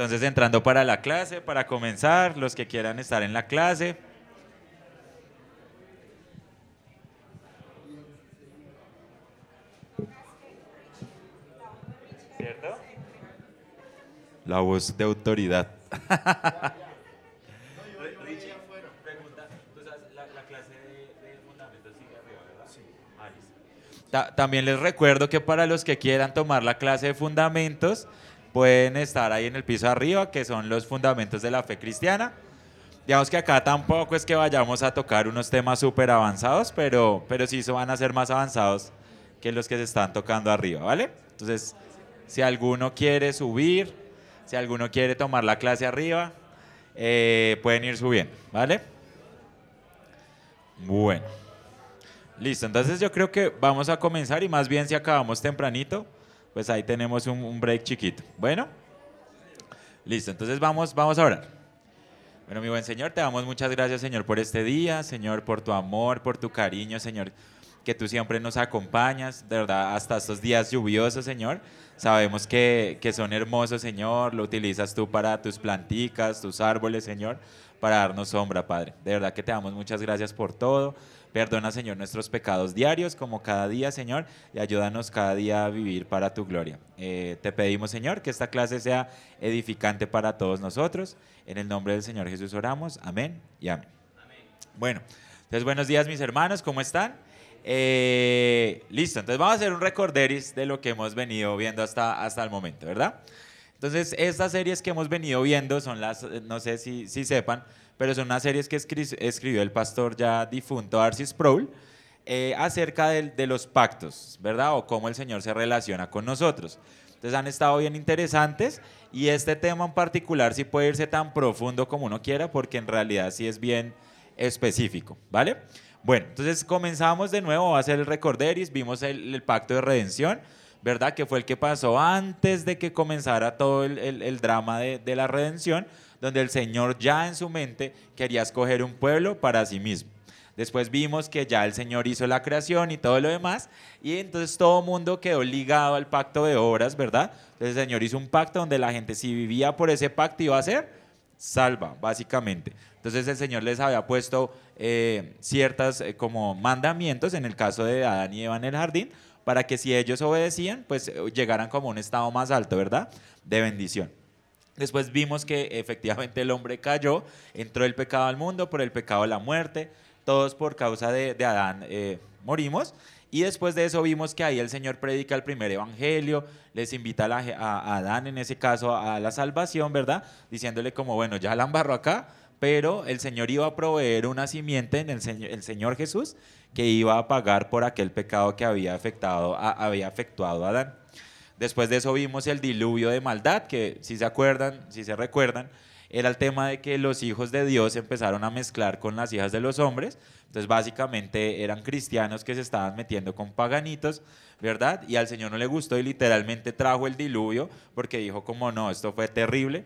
Entonces entrando para la clase, para comenzar, los que quieran estar en la clase. ¿Cierto? La voz de autoridad. También les recuerdo que para los que quieran tomar la clase de fundamentos, pueden estar ahí en el piso arriba, que son los fundamentos de la fe cristiana. Digamos que acá tampoco es que vayamos a tocar unos temas súper avanzados, pero, pero sí van a ser más avanzados que los que se están tocando arriba, ¿vale? Entonces, si alguno quiere subir, si alguno quiere tomar la clase arriba, eh, pueden ir subiendo, ¿vale? Bueno. Listo, entonces yo creo que vamos a comenzar y más bien si acabamos tempranito, pues ahí tenemos un, break chiquito. Bueno, listo, entonces vamos, vamos a orar. Bueno, mi buen Señor, te damos muchas gracias, Señor, por este día, Señor, por tu amor, por tu cariño, Señor, que tú siempre nos acompañas, de verdad, hasta estos días lluviosos, Señor. Sabemos que, que son hermosos, Señor, lo utilizas tú para tus planticas, tus árboles, Señor, para darnos sombra, Padre. De verdad que te damos muchas gracias por todo. Perdona, Señor, nuestros pecados diarios, como cada día, Señor, y ayúdanos cada día a vivir para tu gloria. Eh, te pedimos, Señor, que esta clase sea edificante para todos nosotros. En el nombre del Señor Jesús oramos. Amén y amén. Bueno, entonces buenos días, mis hermanos, ¿cómo están? Eh, listo, entonces vamos a hacer un recorderis de lo que hemos venido viendo hasta, hasta el momento, ¿verdad? Entonces, estas series que hemos venido viendo son las, no sé si, si sepan, pero son unas series que escribió el pastor ya difunto Arcis Sproul eh, acerca de, de, los pactos, ¿verdad? O cómo el Señor se relaciona con nosotros. Entonces han estado bien interesantes y este tema en particular sí puede irse tan profundo como uno quiera porque en realidad sí es bien específico, ¿vale? Bueno, entonces comenzamos de nuevo, a ser el recorderis, vimos el, pacto de redención, ¿verdad? Que fue el que pasó antes de que comenzara todo el, el drama de, de la redención donde el Señor ya en su mente quería escoger un pueblo para sí mismo. Después vimos que ya el Señor hizo la creación y todo lo demás, y entonces todo el mundo quedó ligado al pacto de obras, ¿verdad? Entonces el Señor hizo un pacto donde la gente si vivía por ese pacto iba a ser salva, básicamente. Entonces el Señor les había puesto eh, ciertas eh, como mandamientos en el caso de Adán y Eva en el jardín, para que si ellos obedecían, pues eh, llegaran como un estado más alto, ¿verdad? De bendición. Después vimos que efectivamente el hombre cayó, entró el pecado al mundo, por el pecado la muerte, todos por causa de, Adán eh, morimos. Y después de eso vimos que ahí el Señor predica el primer evangelio, les invita a, Adán, en ese caso, a la salvación, ¿verdad? Diciéndole como, bueno, ya la embarro acá, pero el Señor iba a proveer una simiente en el Señor Jesús que iba a pagar por aquel pecado que había, afectado, había afectuado a Adán. Después de eso vimos el diluvio de maldad, que si se acuerdan, si se recuerdan, era el tema de que los hijos de Dios empezaron a mezclar con las hijas de los hombres. Entonces básicamente eran cristianos que se estaban metiendo con paganitos, ¿verdad? Y al Señor no le gustó y literalmente trajo el diluvio porque dijo como no, esto fue terrible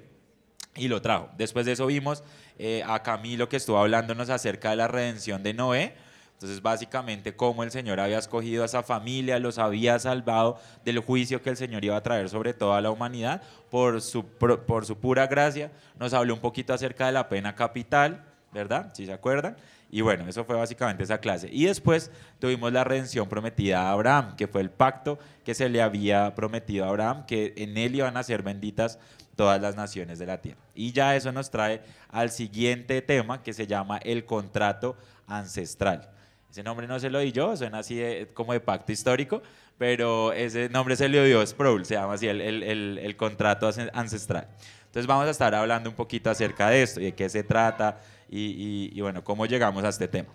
y lo trajo. Después de eso vimos eh, a Camilo que estuvo hablándonos acerca de la redención de Noé entonces, básicamente, cómo el Señor había escogido a esa familia, los había salvado del juicio que el Señor iba a traer sobre toda la humanidad por su, por su pura gracia. Nos habló un poquito acerca de la pena capital, ¿verdad? Si se acuerdan. Y bueno, eso fue básicamente esa clase. Y después tuvimos la redención prometida a Abraham, que fue el pacto que se le había prometido a Abraham, que en él iban a ser benditas todas las naciones de la tierra. Y ya eso nos trae al siguiente tema que se llama el contrato ancestral. Ese nombre no se lo di yo, suena así como de pacto histórico, pero ese nombre se le dio Sproul, se llama así el, el, el, contrato ancestral. Entonces vamos a estar hablando un poquito acerca de esto y de qué se trata y, y, bueno, cómo llegamos a este tema.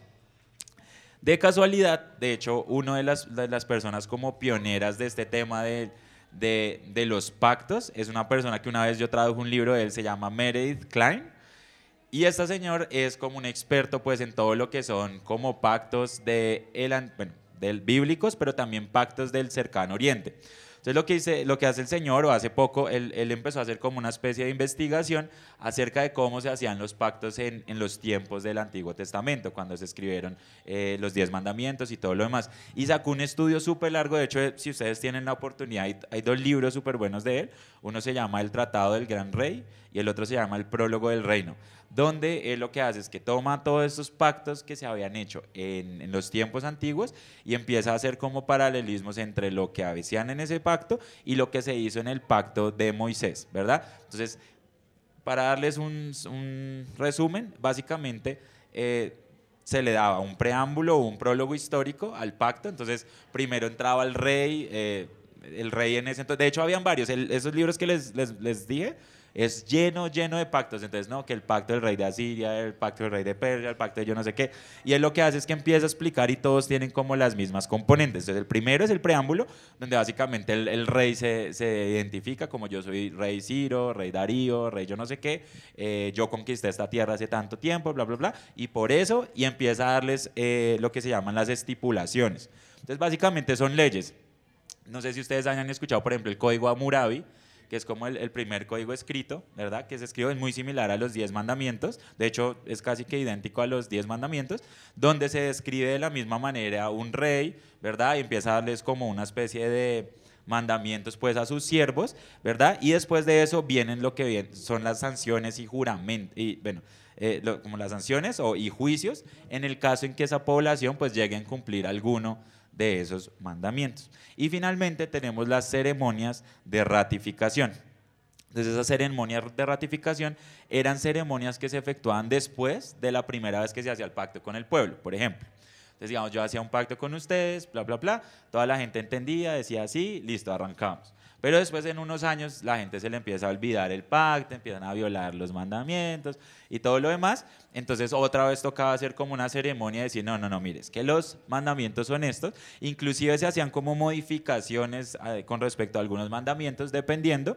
De casualidad, de hecho, una de las, de las personas como pioneras de este tema de, de, de, los pactos es una persona que una vez yo traduje un libro de él, se llama Meredith Klein. Y este señor es como un experto pues en todo lo que son como pactos de del bíblicos, pero también pactos del cercano oriente. Entonces lo que, dice, lo que hace el Señor, o hace poco, él, empezó a hacer como una especie de investigación acerca de cómo se hacían los pactos en, en los tiempos del Antiguo Testamento, cuando se escribieron eh, los diez mandamientos y todo lo demás. Y sacó un estudio súper largo, de hecho, si ustedes tienen la oportunidad, hay, dos libros súper buenos de él. Uno se llama El Tratado del Gran Rey y el otro se llama El Prólogo del Reino donde él lo que hace es que toma todos estos pactos que se habían hecho en, en, los tiempos antiguos y empieza a hacer como paralelismos entre lo que hacían en ese pacto y lo que se hizo en el pacto de Moisés, ¿verdad? Entonces, para darles un, resumen, básicamente eh, se le daba un preámbulo o un prólogo histórico al pacto, entonces primero entraba el rey, eh, el rey en ese entonces, de hecho habían varios, esos libros que les, les, les dije, es lleno, lleno de pactos. Entonces, no, que el pacto del rey de Asiria, el pacto del rey de Persia, el pacto de yo no sé qué. Y él lo que hace es que empieza a explicar y todos tienen como las mismas componentes. Entonces, el primero es el preámbulo, donde básicamente el, rey se, se, identifica como yo soy rey Ciro, rey Darío, rey yo no sé qué, eh, yo conquisté esta tierra hace tanto tiempo, bla, bla, bla. Y por eso, y empieza a darles eh, lo que se llaman las estipulaciones. Entonces, básicamente son leyes. No sé si ustedes hayan escuchado, por ejemplo, el código Hammurabi, que es como el, primer código escrito, ¿verdad? Que se escribe, es muy similar a los diez mandamientos, de hecho es casi que idéntico a los diez mandamientos, donde se describe de la misma manera un rey, ¿verdad? Y empieza a darles como una especie de mandamientos pues a sus siervos, ¿verdad? Y después de eso vienen lo que son las sanciones y juramentos, y bueno, eh, lo, como las sanciones o, y juicios en el caso en que esa población pues llegue a cumplir alguno de esos mandamientos. Y finalmente tenemos las ceremonias de ratificación. Entonces esas ceremonias de ratificación eran ceremonias que se efectuaban después de la primera vez que se hacía el pacto con el pueblo, por ejemplo. Entonces, digamos, yo hacía un pacto con ustedes, bla, bla, bla, toda la gente entendía, decía así, listo, arrancamos. Pero después en unos años la gente se le empieza a olvidar el pacto, empiezan a violar los mandamientos y todo lo demás. Entonces otra vez tocaba hacer como una ceremonia y decir, no, no, no, mires, que los mandamientos son estos. Inclusive se hacían como modificaciones eh, con respecto a algunos mandamientos, dependiendo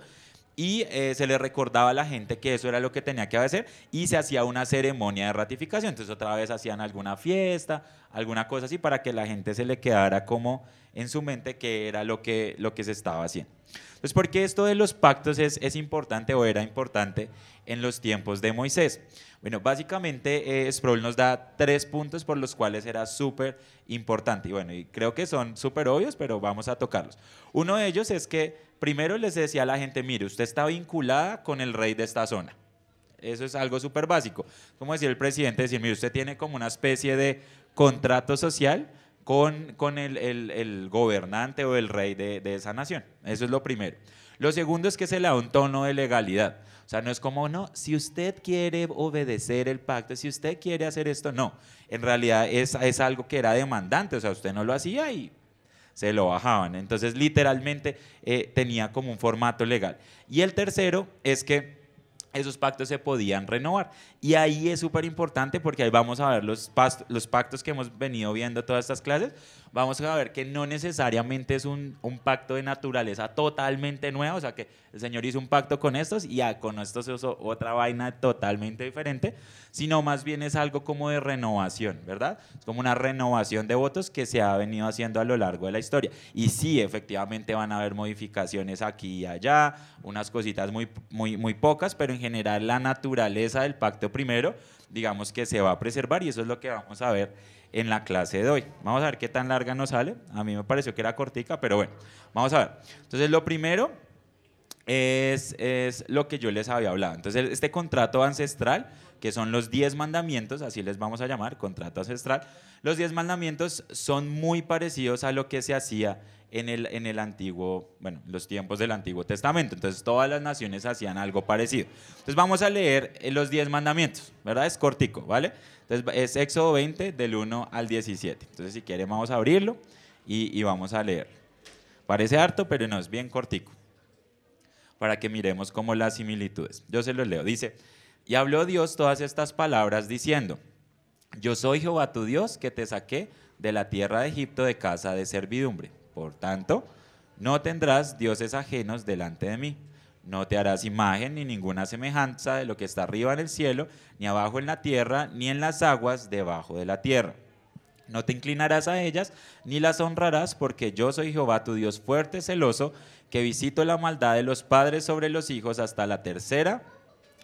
y eh, se le recordaba a la gente que eso era lo que tenía que hacer y se hacía una ceremonia de ratificación. Entonces otra vez hacían alguna fiesta, alguna cosa así para que la gente se le quedara como en su mente que era lo que, lo que se estaba haciendo. Entonces, ¿por qué esto de los pactos es, es importante o era importante en los tiempos de Moisés? Bueno, básicamente eh, Sproul nos da tres puntos por los cuales era súper importante. Y bueno, y creo que son súper obvios, pero vamos a tocarlos. Uno de ellos es que primero les decía a la gente, mire, usted está vinculada con el rey de esta zona. Eso es algo súper básico. Como decía el presidente, decir, mire, usted tiene como una especie de contrato social con, con el, el, gobernante o el rey de, de, esa nación. Eso es lo primero. Lo segundo es que se le da un tono de legalidad. O sea, no es como, no, si usted quiere obedecer el pacto, si usted quiere hacer esto, no. En realidad es, es algo que era demandante, o sea, usted no lo hacía y se lo bajaban. Entonces, literalmente eh, tenía como un formato legal. Y el tercero es que esos pactos se podían renovar. Y ahí es súper importante porque ahí vamos a ver los, los pactos que hemos venido viendo todas estas clases. Vamos a ver que no necesariamente es un, un, pacto de naturaleza totalmente nuevo, o sea que el Señor hizo un pacto con estos y ya con estos hizo otra vaina totalmente diferente, sino más bien es algo como de renovación, ¿verdad? Es como una renovación de votos que se ha venido haciendo a lo largo de la historia. Y sí, efectivamente van a haber modificaciones aquí y allá, unas cositas muy, muy, muy pocas, pero en general la naturaleza del pacto primero, digamos que se va a preservar y eso es lo que vamos a ver en la clase de hoy. Vamos a ver qué tan larga nos sale. A mí me pareció que era cortica, pero bueno, vamos a ver. Entonces, lo primero es, es lo que yo les había hablado. Entonces, este contrato ancestral, que son los 10 mandamientos, así les vamos a llamar, contrato ancestral, los 10 mandamientos son muy parecidos a lo que se hacía en el, en el antiguo, bueno, los tiempos del Antiguo Testamento. Entonces todas las naciones hacían algo parecido. Entonces vamos a leer los 10 mandamientos, ¿verdad? Es cortico, ¿vale? Entonces es Éxodo 20 del 1 al 17. Entonces si quieren vamos a abrirlo y, y vamos a leer. Parece harto, pero no, es bien cortico. Para que miremos como las similitudes. Yo se los leo. Dice, y habló Dios todas estas palabras diciendo, yo soy Jehová tu Dios que te saqué de la tierra de Egipto de casa de servidumbre. Por tanto, no tendrás dioses ajenos delante de mí. No te harás imagen ni ninguna semejanza de lo que está arriba en el cielo, ni abajo en la tierra, ni en las aguas debajo de la tierra. No te inclinarás a ellas, ni las honrarás, porque yo soy Jehová tu Dios fuerte, celoso, que visito la maldad de los padres sobre los hijos hasta la tercera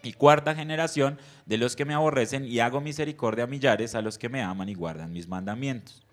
y cuarta generación de los que me aborrecen y hago misericordia a millares a los que me aman y guardan mis mandamientos.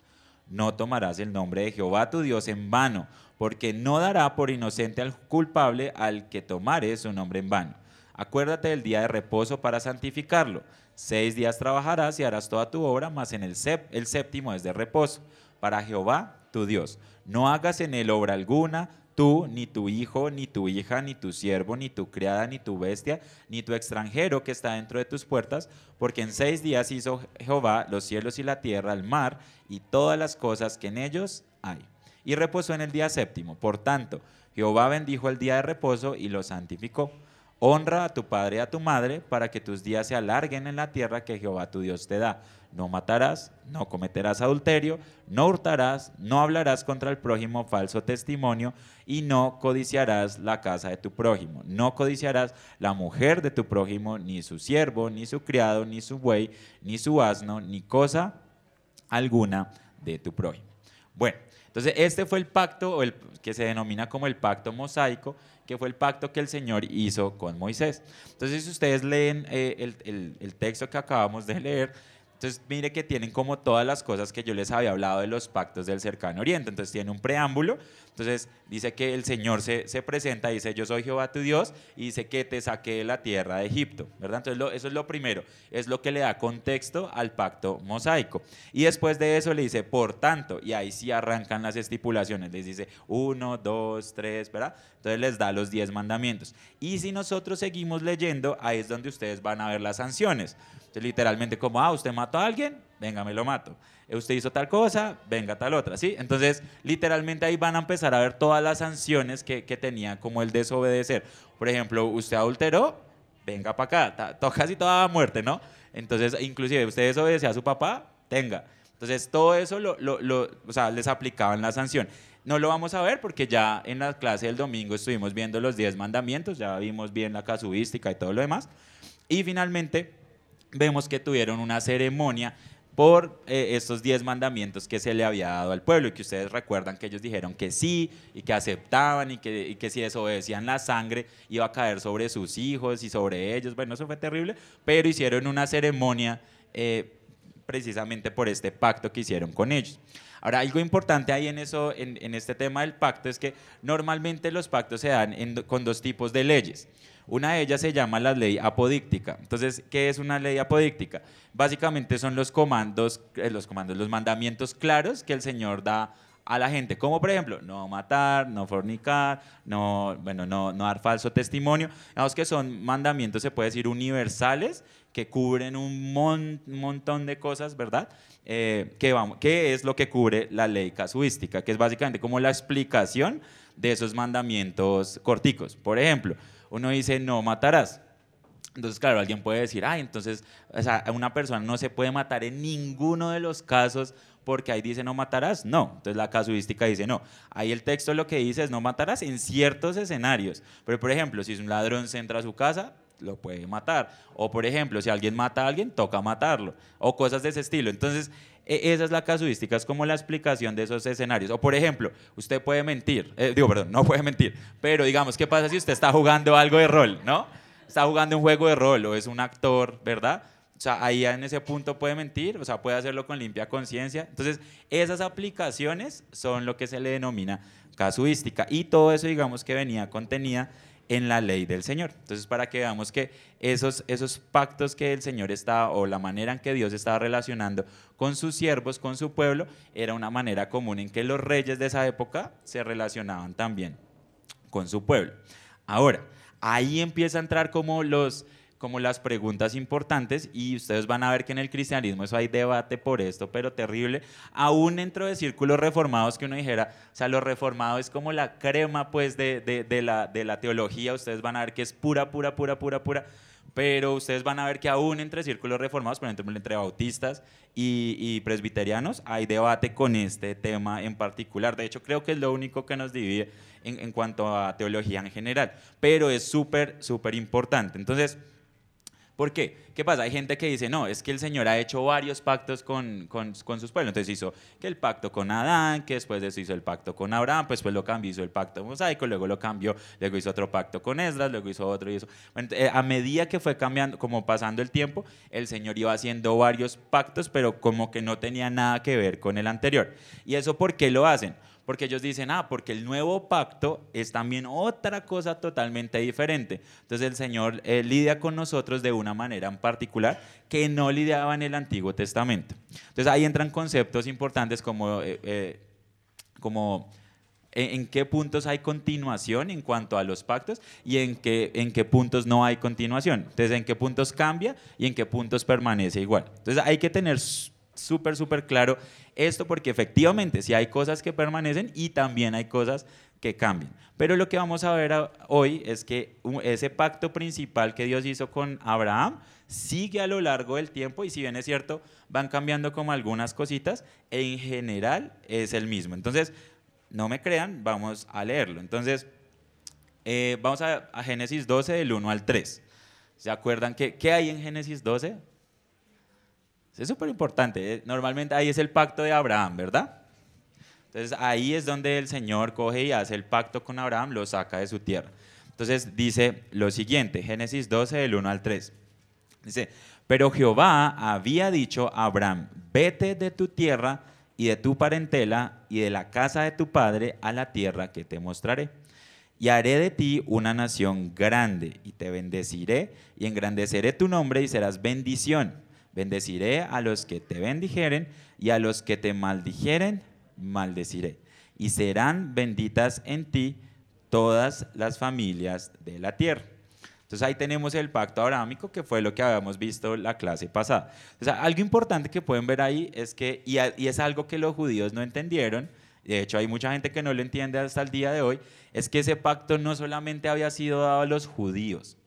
No tomarás el nombre de Jehová tu Dios en vano, porque no dará por inocente al culpable al que tomare su nombre en vano. Acuérdate del día de reposo para santificarlo. Seis días trabajarás y harás toda tu obra, mas en el, el séptimo es de reposo, para Jehová tu Dios. No hagas en él obra alguna, tú, ni tu hijo, ni tu hija, ni tu siervo, ni tu criada, ni tu bestia, ni tu extranjero que está dentro de tus puertas, porque en seis días hizo Jehová los cielos y la tierra, el mar y todas las cosas que en ellos hay. Y reposó en el día séptimo. Por tanto, Jehová bendijo el día de reposo y lo santificó. Honra a tu padre y a tu madre para que tus días se alarguen en la tierra que Jehová tu Dios te da. No matarás, no cometerás adulterio, no hurtarás, no hablarás contra el prójimo falso testimonio y no codiciarás la casa de tu prójimo. No codiciarás la mujer de tu prójimo, ni su siervo, ni su criado, ni su buey, ni su asno, ni cosa alguna de tu prójimo. Bueno, entonces este fue el pacto, que se denomina como el pacto mosaico, que fue el pacto que el Señor hizo con Moisés. Entonces, si ustedes leen eh, el texto que acabamos de leer, entonces, mire que tienen como todas las cosas que yo les había hablado de los pactos del cercano oriente. Entonces, tiene un preámbulo. Entonces, dice que el Señor se, se presenta, dice, yo soy Jehová tu Dios, y dice que te saqué de la tierra de Egipto, ¿verdad? Entonces, eso es lo primero, es lo que le da contexto al pacto mosaico. Y después de eso le dice, por tanto, y ahí sí arrancan las estipulaciones, les dice, uno, dos, tres, ¿verdad? Entonces les da los diez mandamientos. Y si nosotros seguimos leyendo, ahí es donde ustedes van a ver las sanciones literalmente como, ah, usted mató a alguien, venga, me lo mato. Eh, usted hizo tal cosa, venga tal otra, ¿sí? Entonces, literalmente ahí van a empezar a ver todas las sanciones que, que tenía como el desobedecer. Por ejemplo, usted adulteró, venga para acá, toca casi toda muerte, ¿no? Entonces, inclusive usted desobedecía a su papá, tenga. Entonces, todo eso lo, lo, o sea, les aplicaban la sanción. No lo vamos a ver porque ya en la clase del domingo estuvimos viendo los 10 mandamientos, ya vimos bien la casuística y todo lo demás. Y finalmente, vemos que tuvieron una ceremonia por eh, estos diez mandamientos que se le había dado al pueblo y que ustedes recuerdan que ellos dijeron que sí y que aceptaban y que, y que si desobedecían la sangre iba a caer sobre sus hijos y sobre ellos. Bueno, eso fue terrible, pero hicieron una ceremonia eh, precisamente por este pacto que hicieron con ellos. Ahora, algo importante ahí en, eso, en, en este tema del pacto es que normalmente los pactos se dan con dos tipos de leyes. Una de ellas se llama la ley apodíctica. Entonces, ¿qué es una ley apodíctica? Básicamente son los comandos, eh, los comandos, los mandamientos claros que el Señor da a la gente, como por ejemplo, no matar, no fornicar, no, bueno, no, no dar falso testimonio. Digamos que son mandamientos, se puede decir, universales, que cubren un, montón de cosas, ¿verdad? Eh, vamos, es lo que cubre la ley casuística, que es básicamente como la explicación de esos mandamientos corticos. Por ejemplo, uno dice, no matarás. Entonces, claro, alguien puede decir, ay, entonces, o sea, una persona no se puede matar en ninguno de los casos porque ahí dice no matarás. No, entonces la casuística dice no. Ahí el texto lo que dice es no matarás en ciertos escenarios. Pero, por ejemplo, si un ladrón se entra a su casa, lo puede matar. O, por ejemplo, si alguien mata a alguien, toca matarlo. O cosas de ese estilo. Entonces, esa es la casuística, es como la explicación de esos escenarios. O por ejemplo, usted puede mentir, eh, digo, perdón, no puede mentir, pero digamos, ¿qué pasa si usted está jugando algo de rol, no? Está jugando un juego de rol o es un actor, ¿verdad? O sea, ahí en ese punto puede mentir, o sea, puede hacerlo con limpia conciencia. Entonces, esas aplicaciones son lo que se le denomina casuística. Y todo eso, digamos, que venía contenida en la ley del Señor. Entonces, para que veamos que esos, esos pactos que el Señor estaba, o la manera en que Dios estaba relacionando con sus siervos, con su pueblo, era una manera común en que los reyes de esa época se relacionaban también con su pueblo. Ahora, ahí empieza a entrar como los como las preguntas importantes y ustedes van a ver que en el cristianismo eso hay debate por esto, pero terrible, aún dentro de círculos reformados que uno dijera, o sea, lo reformado es como la crema pues de, de, la, de la teología, ustedes van a ver que es pura, pura, pura, pura, pura, pero ustedes van a ver que aún entre círculos reformados, por ejemplo, entre bautistas y, y, presbiterianos, hay debate con este tema en particular. De hecho, creo que es lo único que nos divide en, en cuanto a teología en general, pero es súper, súper importante. Entonces, ¿Por qué? ¿Qué pasa? Hay gente que dice, no, es que el Señor ha hecho varios pactos con, con, sus pueblos. Entonces hizo que el pacto con Adán, que después de eso hizo el pacto con Abraham, pues después lo cambió, hizo el pacto mosaico, luego lo cambió, luego hizo otro pacto con Esdras, luego hizo otro y eso. Bueno, eh, a medida que fue cambiando, como pasando el tiempo, el Señor iba haciendo varios pactos, pero como que no tenía nada que ver con el anterior. ¿Y eso por qué lo hacen? Porque ellos dicen, ah, porque el nuevo pacto es también otra cosa totalmente diferente. Entonces el Señor eh, lidia con nosotros de una manera en particular que no lidiaba en el Antiguo Testamento. Entonces ahí entran conceptos importantes como, eh, eh, como en, qué puntos hay continuación en cuanto a los pactos y en qué, en qué puntos no hay continuación. Entonces en qué puntos cambia y en qué puntos permanece igual. Entonces hay que tener súper, súper claro esto porque efectivamente sí hay cosas que permanecen y también hay cosas que cambian. Pero lo que vamos a ver hoy es que ese pacto principal que Dios hizo con Abraham sigue a lo largo del tiempo y si bien es cierto, van cambiando como algunas cositas, en general es el mismo. Entonces, no me crean, vamos a leerlo. Entonces, eh, vamos a, Génesis 12 del 1 al 3. ¿Se acuerdan que, qué hay en Génesis 12? Es súper importante. Eh, normalmente ahí es el pacto de Abraham, ¿verdad? Entonces ahí es donde el Señor coge y hace el pacto con Abraham, lo saca de su tierra. Entonces dice lo siguiente, Génesis 12 del 1 al 3. Dice, pero Jehová había dicho a Abraham, vete de tu tierra y de tu parentela y de la casa de tu padre a la tierra que te mostraré. Y haré de ti una nación grande y te bendeciré y engrandeceré tu nombre y serás bendición Bendeciré a los que te bendijeren y a los que te maldijeren, maldeciré. Y serán benditas en ti todas las familias de la tierra. Entonces ahí tenemos el pacto abrahámico que fue lo que habíamos visto la clase pasada. O sea, algo importante que pueden ver ahí es que, y, y es algo que los judíos no entendieron, de hecho hay mucha gente que no lo entiende hasta el día de hoy, es que ese pacto no solamente había sido dado a los judíos,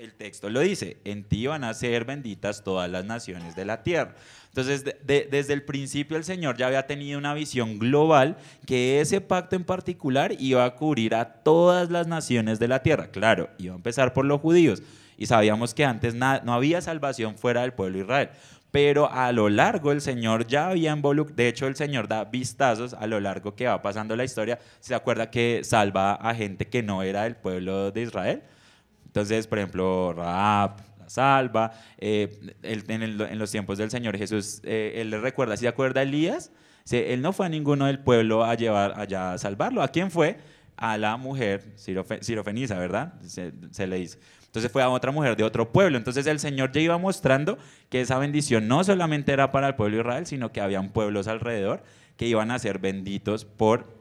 el texto lo dice, en ti van a ser benditas todas las naciones de la tierra. Entonces, desde el principio el Señor ya había tenido una visión global que ese pacto en particular iba a cubrir a todas las naciones de la tierra. Claro, iba a empezar por los judíos y sabíamos que antes no había salvación fuera del pueblo de Israel. Pero a lo largo el Señor ya había involucrado, de hecho el Señor da vistazos a lo largo que va pasando la historia. ¿Se acuerda que salva a gente que no era del pueblo de Israel? Entonces, por ejemplo, Raab, la salva, eh, en, los tiempos del Señor Jesús, eh, él le recuerda, ¿se acuerda Elías? él no fue a ninguno del pueblo a llevar allá a salvarlo. ¿A quién fue? A la mujer sirofenisa, ¿verdad? Se, le dice. Entonces fue a otra mujer de otro pueblo. Entonces el Señor ya iba mostrando que esa bendición no solamente era para el pueblo de Israel, sino que habían pueblos alrededor que iban a ser benditos por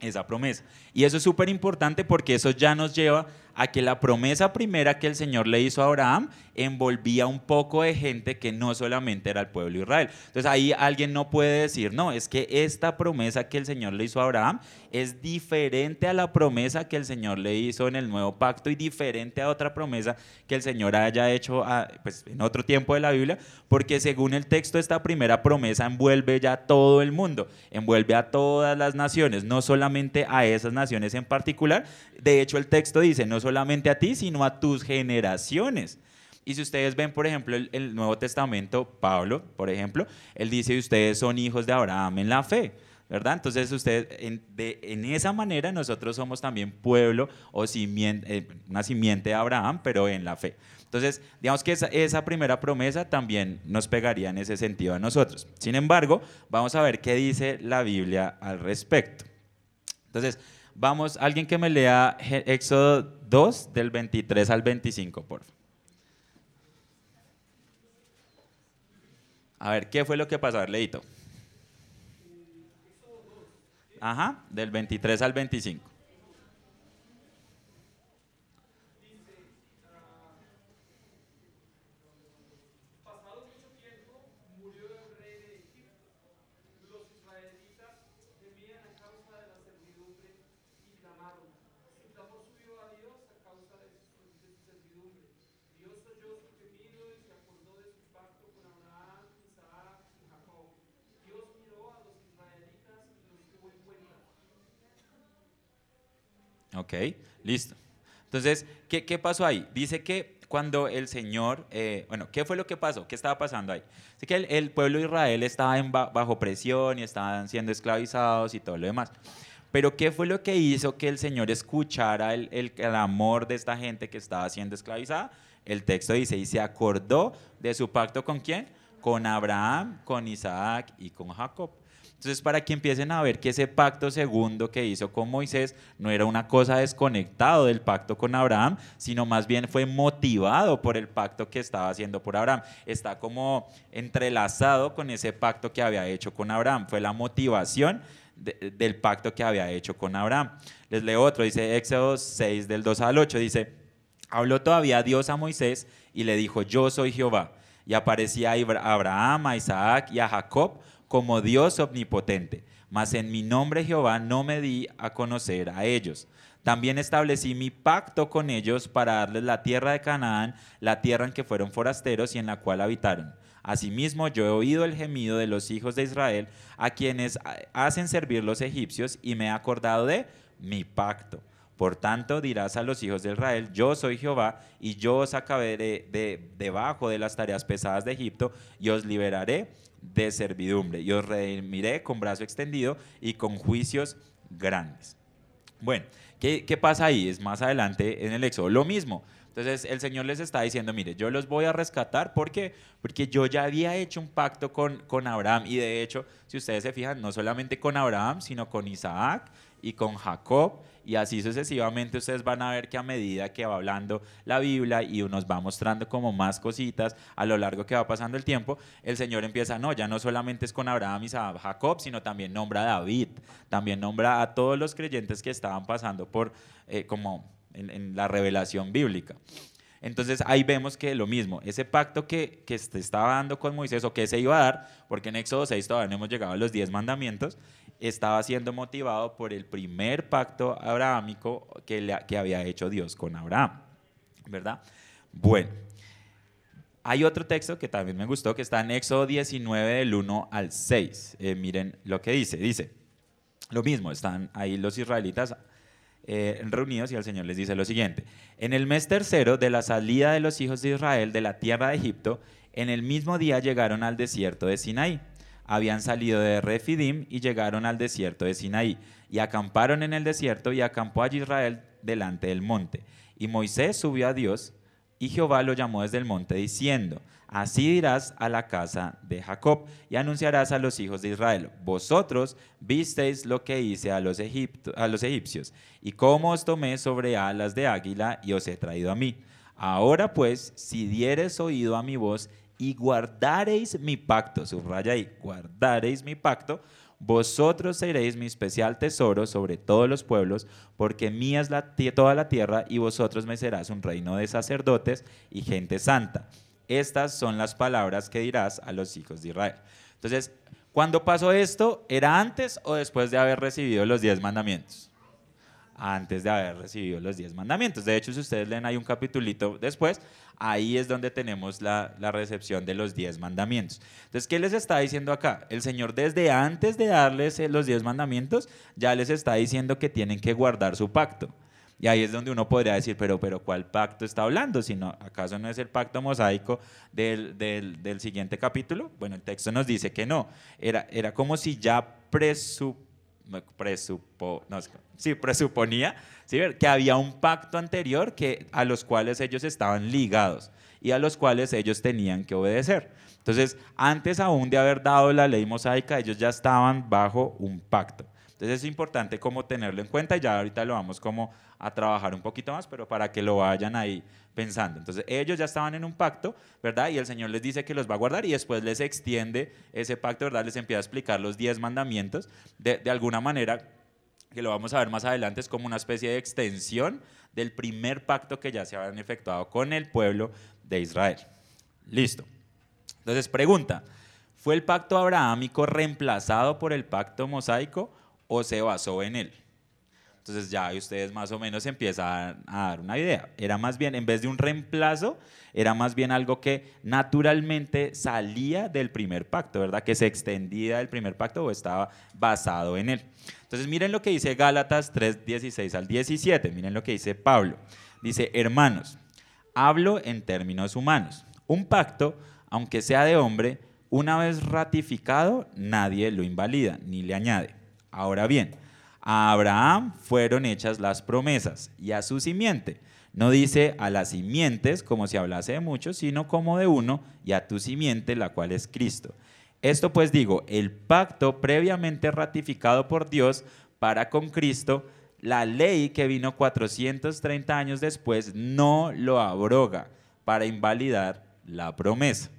esa promesa. Y eso es súper importante porque eso ya nos lleva a que la promesa primera que el Señor le hizo a Abraham envolvía un poco de gente que no solamente era el pueblo de Israel. Entonces ahí alguien no puede decir, no, es que esta promesa que el Señor le hizo a Abraham es diferente a la promesa que el Señor le hizo en el nuevo pacto y diferente a otra promesa que el Señor haya hecho pues, en otro tiempo de la Biblia, porque según el texto esta primera promesa envuelve ya todo el mundo, envuelve a todas las naciones, no solamente a esas naciones en particular. De hecho el texto dice, no solamente a ti, sino a tus generaciones. Y si ustedes ven, por ejemplo, el, Nuevo Testamento, Pablo, por ejemplo, él dice, ustedes son hijos de Abraham en la fe. ¿verdad? Entonces, ustedes, en, de, en, esa manera nosotros somos también pueblo o simiente, eh, una simiente de Abraham, pero en la fe. Entonces, digamos que esa, primera promesa también nos pegaría en ese sentido a nosotros. Sin embargo, vamos a ver qué dice la Biblia al respecto. Entonces, vamos, alguien que me lea Éxodo 2 del 23 al 25, por favor. A ver, ¿qué fue lo que pasó? A ver, leíto. Ajá, del 23 al 25. Ok, listo. Entonces, ¿qué, pasó ahí? Dice que cuando el Señor, eh, bueno, ¿qué fue lo que pasó? ¿Qué estaba pasando ahí? Así que el, pueblo de Israel estaba bajo presión y estaban siendo esclavizados y todo lo demás. Pero ¿qué fue lo que hizo que el Señor escuchara el, el, el amor de esta gente que estaba siendo esclavizada? El texto dice, y se acordó de su pacto con quién? Con Abraham, con Isaac y con Jacob. Entonces, para que empiecen a ver que ese pacto segundo que hizo con Moisés no era una cosa desconectado del pacto con Abraham, sino más bien fue motivado por el pacto que estaba haciendo por Abraham. Está como entrelazado con ese pacto que había hecho con Abraham. Fue la motivación del pacto que había hecho con Abraham. Les leo otro, dice Éxodo 6 del 2 al 8, dice, habló todavía Dios a Moisés y le dijo, yo soy Jehová. Y aparecía Abraham, a Isaac y a Jacob como Dios omnipotente, mas en mi nombre Jehová no me di a conocer a ellos. También establecí mi pacto con ellos para darles la tierra de Canaán, la tierra en que fueron forasteros y en la cual habitaron. Asimismo, yo he oído el gemido de los hijos de Israel, a quienes hacen servir los egipcios, y me he acordado de mi pacto. Por tanto, dirás a los hijos de Israel, yo soy Jehová, y yo os sacaré de, debajo de las tareas pesadas de Egipto, y os liberaré de servidumbre y os redimiré con brazo extendido y con juicios grandes. Bueno, ¿qué, ¿qué, pasa ahí? Es más adelante en el Éxodo. Lo mismo. Entonces el Señor les está diciendo, mire, yo los voy a rescatar porque, porque yo ya había hecho un pacto con, con Abraham y de hecho, si ustedes se fijan, no solamente con Abraham, sino con Isaac y con Jacob y así sucesivamente ustedes van a ver que a medida que va hablando la Biblia y nos va mostrando como más cositas a lo largo que va pasando el tiempo, el Señor empieza, no, ya no solamente es con Abraham y Jacob, sino también nombra a David, también nombra a todos los creyentes que estaban pasando por eh, como en, la revelación bíblica. Entonces ahí vemos que lo mismo, ese pacto que, que se estaba dando con Moisés o que se iba a dar, porque en Éxodo 6 todavía no hemos llegado a los 10 mandamientos, estaba siendo motivado por el primer pacto abrahámico que, había hecho Dios con Abraham. ¿Verdad? Bueno, hay otro texto que también me gustó, que está en Éxodo 19 del 1 al 6. Eh, miren lo que dice. Dice, lo mismo, están ahí los israelitas eh, reunidos y el Señor les dice lo siguiente. En el mes tercero de la salida de los hijos de Israel de la tierra de Egipto, en el mismo día llegaron al desierto de Sinaí habían salido de Refidim y llegaron al desierto de Sinaí, y acamparon en el desierto y acampó allí Israel delante del monte. Y Moisés subió a Dios, y Jehová lo llamó desde el monte, diciendo, Así dirás a la casa de Jacob y anunciarás a los hijos de Israel, vosotros visteis lo que hice a los, a los egipcios, y cómo os tomé sobre alas de águila y os he traído a mí. Ahora pues, si dieres oído a mi voz y guardaréis mi pacto, subraya ahí, guardaréis mi pacto, vosotros seréis mi especial tesoro sobre todos los pueblos, porque mía es la, toda la tierra y vosotros me serás un reino de sacerdotes y gente santa. Estas son las palabras que dirás a los hijos de Israel. Entonces, ¿cuándo pasó esto? ¿Era antes o después de haber recibido los diez mandamientos? Antes de haber recibido los diez mandamientos. De hecho, si ustedes leen hay un capitulito después, ahí es donde tenemos la, recepción de los diez mandamientos. Entonces, ¿qué les está diciendo acá? El Señor desde antes de darles eh, los diez mandamientos, ya les está diciendo que tienen que guardar su pacto. Y ahí es donde uno podría decir, pero, pero ¿cuál pacto está hablando? Si no, ¿Acaso no es el pacto mosaico del, siguiente capítulo? Bueno, el texto nos dice que no. Era, como si ya presup, presupo, no, sí, presuponía que había un pacto anterior que, a los cuales ellos estaban ligados y a los cuales ellos tenían que obedecer. Entonces, antes aún de haber dado la ley mosaica, ellos ya estaban bajo un pacto. Entonces es importante como tenerlo en cuenta y ya ahorita lo vamos a trabajar un poquito más, pero para que lo vayan ahí pensando. Entonces ellos ya estaban en un pacto, ¿verdad? Y el Señor les dice que los va a guardar y después les extiende ese pacto, ¿verdad? Les empieza a explicar los diez mandamientos de, de alguna manera que lo vamos a ver más adelante, es como una especie de extensión del primer pacto que ya se habían efectuado con el pueblo de Israel. Listo. Entonces, pregunta, ¿fue el pacto abrahámico reemplazado por el pacto mosaico o se basó en él? Entonces ya ustedes más o menos empiezan a dar una idea. Era más bien, en vez de un reemplazo, era más bien algo que naturalmente salía del primer pacto, ¿verdad? Que se extendía del primer pacto o estaba basado en él. Entonces miren lo que dice Gálatas 3, 16 al 17, miren lo que dice Pablo. Dice, hermanos, Hablo en términos humanos. Un pacto, aunque sea de hombre, una vez ratificado, nadie lo invalida ni le añade. Ahora bien, a Abraham fueron hechas las promesas y a su simiente. No dice a las simientes como si hablase de muchos, sino como de uno y a tu simiente, la cual es Cristo. Esto pues digo, el pacto previamente ratificado por Dios para con Cristo, la ley que vino 430 años después no lo abroga para invalidar la promesa.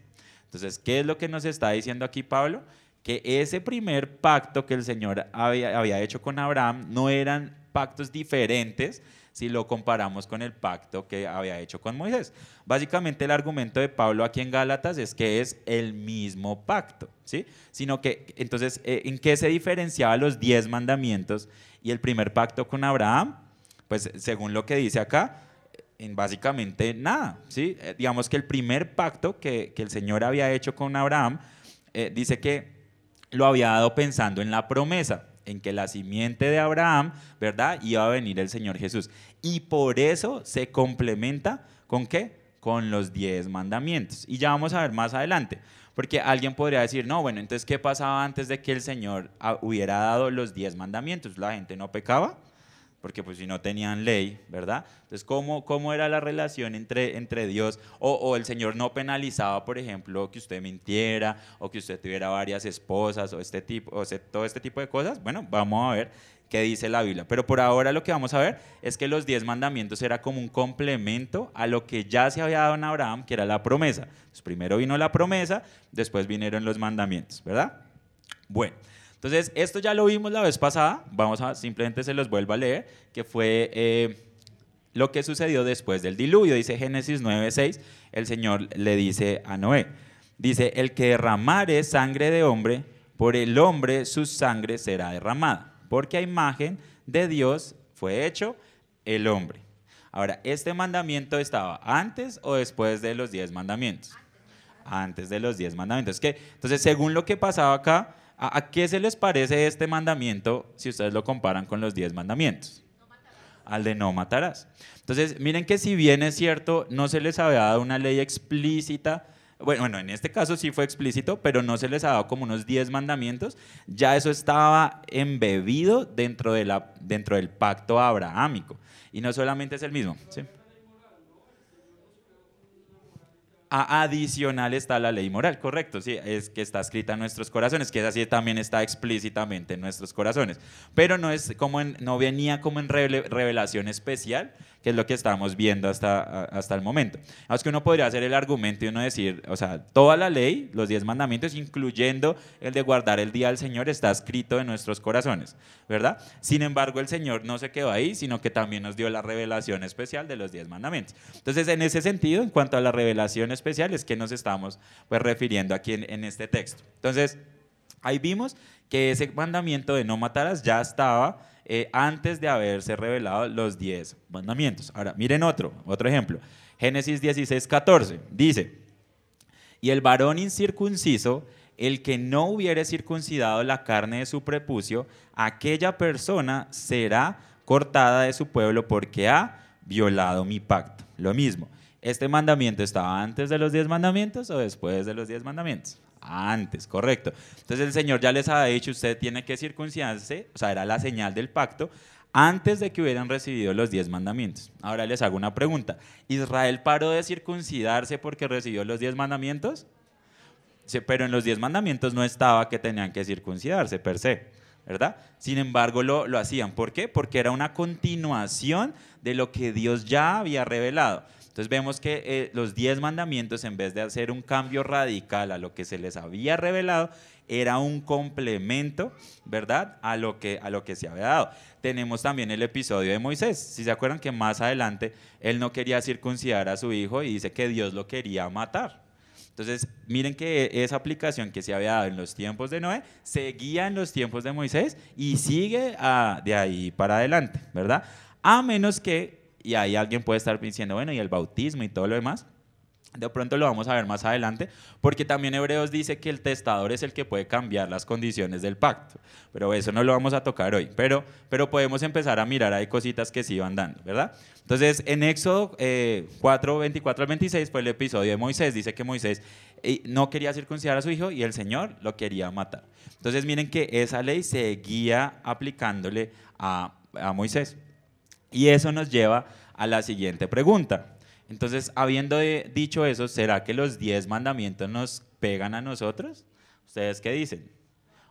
Entonces, ¿qué es lo que nos está diciendo aquí Pablo? Que ese primer pacto que el Señor había, había hecho con Abraham no eran pactos diferentes si lo comparamos con el pacto que había hecho con Moisés. Básicamente el argumento de Pablo aquí en Gálatas es que es el mismo pacto, ¿sí? Sino que, entonces, eh, ¿en qué se diferenciaba los diez mandamientos y el primer pacto con Abraham? Pues según lo que dice acá, en básicamente nada. ¿sí? Eh, digamos que el primer pacto que, el Señor había hecho con Abraham eh, dice que lo había dado pensando en la promesa, en que la simiente de Abraham, ¿verdad? Iba a venir el Señor Jesús. Y por eso se complementa con qué? Con los diez mandamientos. Y ya vamos a ver más adelante. Porque alguien podría decir, no, bueno, entonces, ¿qué pasaba antes de que el Señor ah, hubiera dado los diez mandamientos? ¿La gente no pecaba? Porque pues si no tenían ley, ¿verdad? Entonces, ¿cómo, cómo era la relación entre, entre Dios? O, el Señor no penalizaba, por ejemplo, que usted mintiera o que usted tuviera varias esposas o, este tipo, o todo este tipo de cosas. Bueno, vamos a ver qué dice la Biblia. Pero por ahora lo que vamos a ver es que los diez mandamientos era como un complemento a lo que ya se había dado en Abraham, que era la promesa. Primero vino la promesa, después vinieron los mandamientos, ¿verdad? Bueno. Entonces, esto ya lo vimos la vez pasada, vamos a, simplemente se los vuelvo a leer, que fue eh, lo que sucedió después del diluvio. Dice Génesis 9:6, el Señor le dice a Noé, dice, el que derramare sangre de hombre, por el hombre su sangre será derramada, porque a imagen de Dios fue hecho el hombre. Ahora, ¿este mandamiento estaba antes o después de los diez mandamientos? Antes de los diez mandamientos. entonces, según lo que pasaba acá, ¿A, qué se les parece este mandamiento si ustedes lo comparan con los diez mandamientos? Al de no matarás. Entonces, miren que si bien es cierto, no se les había dado una ley explícita, bueno, bueno, en este caso sí fue explícito, pero no se les ha dado como unos diez mandamientos, ya eso estaba embebido dentro, de la, dentro del pacto abrahámico. Y no solamente es el mismo. ¿sí? Adicional está la ley moral, correcto, sí, es que está escrita en nuestros corazones, que es así también está explícitamente en nuestros corazones, pero no es como no venía como en revelación especial, que es lo que estamos viendo hasta, hasta el momento. Es que uno podría hacer el argumento y uno decir, o sea, toda la ley, los diez mandamientos, incluyendo el de guardar el día del Señor, está escrito en nuestros corazones, ¿verdad? Sin embargo, el Señor no se quedó ahí, sino que también nos dio la revelación especial de los diez mandamientos. Entonces, en ese sentido, en cuanto a la revelación especial, es que nos estamos pues, refiriendo aquí en, este texto. Entonces, ahí vimos que ese mandamiento de no matarás ya estaba eh, antes de haberse revelado los diez mandamientos. Ahora, miren otro, otro ejemplo. Génesis 16, 14 dice, y el varón incircunciso, el que no hubiere circuncidado la carne de su prepucio, aquella persona será cortada de su pueblo porque ha violado mi pacto. Lo mismo, ¿este mandamiento estaba antes de los diez mandamientos o después de los diez mandamientos? Antes, correcto. Entonces el Señor ya les ha dicho, usted tiene que circuncidarse, o sea, era la señal del pacto, antes de que hubieran recibido los diez mandamientos. Ahora les hago una pregunta. ¿Israel paró de circuncidarse porque recibió los diez mandamientos? Sí, pero en los diez mandamientos no estaba que tenían que circuncidarse per se, ¿verdad? Sin embargo, lo, lo hacían. ¿Por qué? Porque era una continuación de lo que Dios ya había revelado. Entonces vemos que eh, los diez mandamientos, en vez de hacer un cambio radical a lo que se les había revelado, era un complemento, ¿verdad? A lo que, a lo que se había dado. Tenemos también el episodio de Moisés. Si se acuerdan que más adelante él no quería circuncidar a su hijo y dice que Dios lo quería matar. Entonces, miren que esa aplicación que se había dado en los tiempos de Noé seguía en los tiempos de Moisés y sigue ah, de ahí para adelante, ¿verdad? A menos que y ahí alguien puede estar diciendo, bueno, ¿y el bautismo y todo lo demás? De pronto lo vamos a ver más adelante, porque también Hebreos dice que el testador es el que puede cambiar las condiciones del pacto. Pero eso no lo vamos a tocar hoy. Pero, pero podemos empezar a mirar, hay cositas que sí van dando, ¿verdad? Entonces, en Éxodo 4, 24 al 26 fue el episodio de Moisés. Dice que Moisés eh, no quería circuncidar a su hijo y el Señor lo quería matar. Entonces, miren que esa ley seguía aplicándole a, a Moisés. Y eso nos lleva a la siguiente pregunta. Entonces, habiendo dicho eso, ¿será que los diez mandamientos nos pegan a nosotros? ¿Ustedes qué dicen?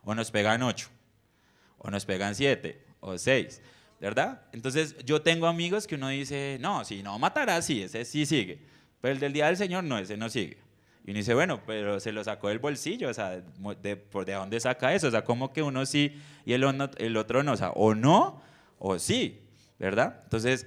¿O nos pegan ocho? ¿O nos pegan siete? ¿O seis? ¿Verdad? Entonces, yo tengo amigos que uno dice, no, si no matará, sí, ese sí sigue. Pero el del día del Señor no, ese no sigue. Y uno dice, bueno, pero se lo sacó del bolsillo, o sea, ¿de, por de dónde saca eso? O sea, como que uno sí y el, el otro no, o sea, o no, o sí, ¿verdad? Entonces,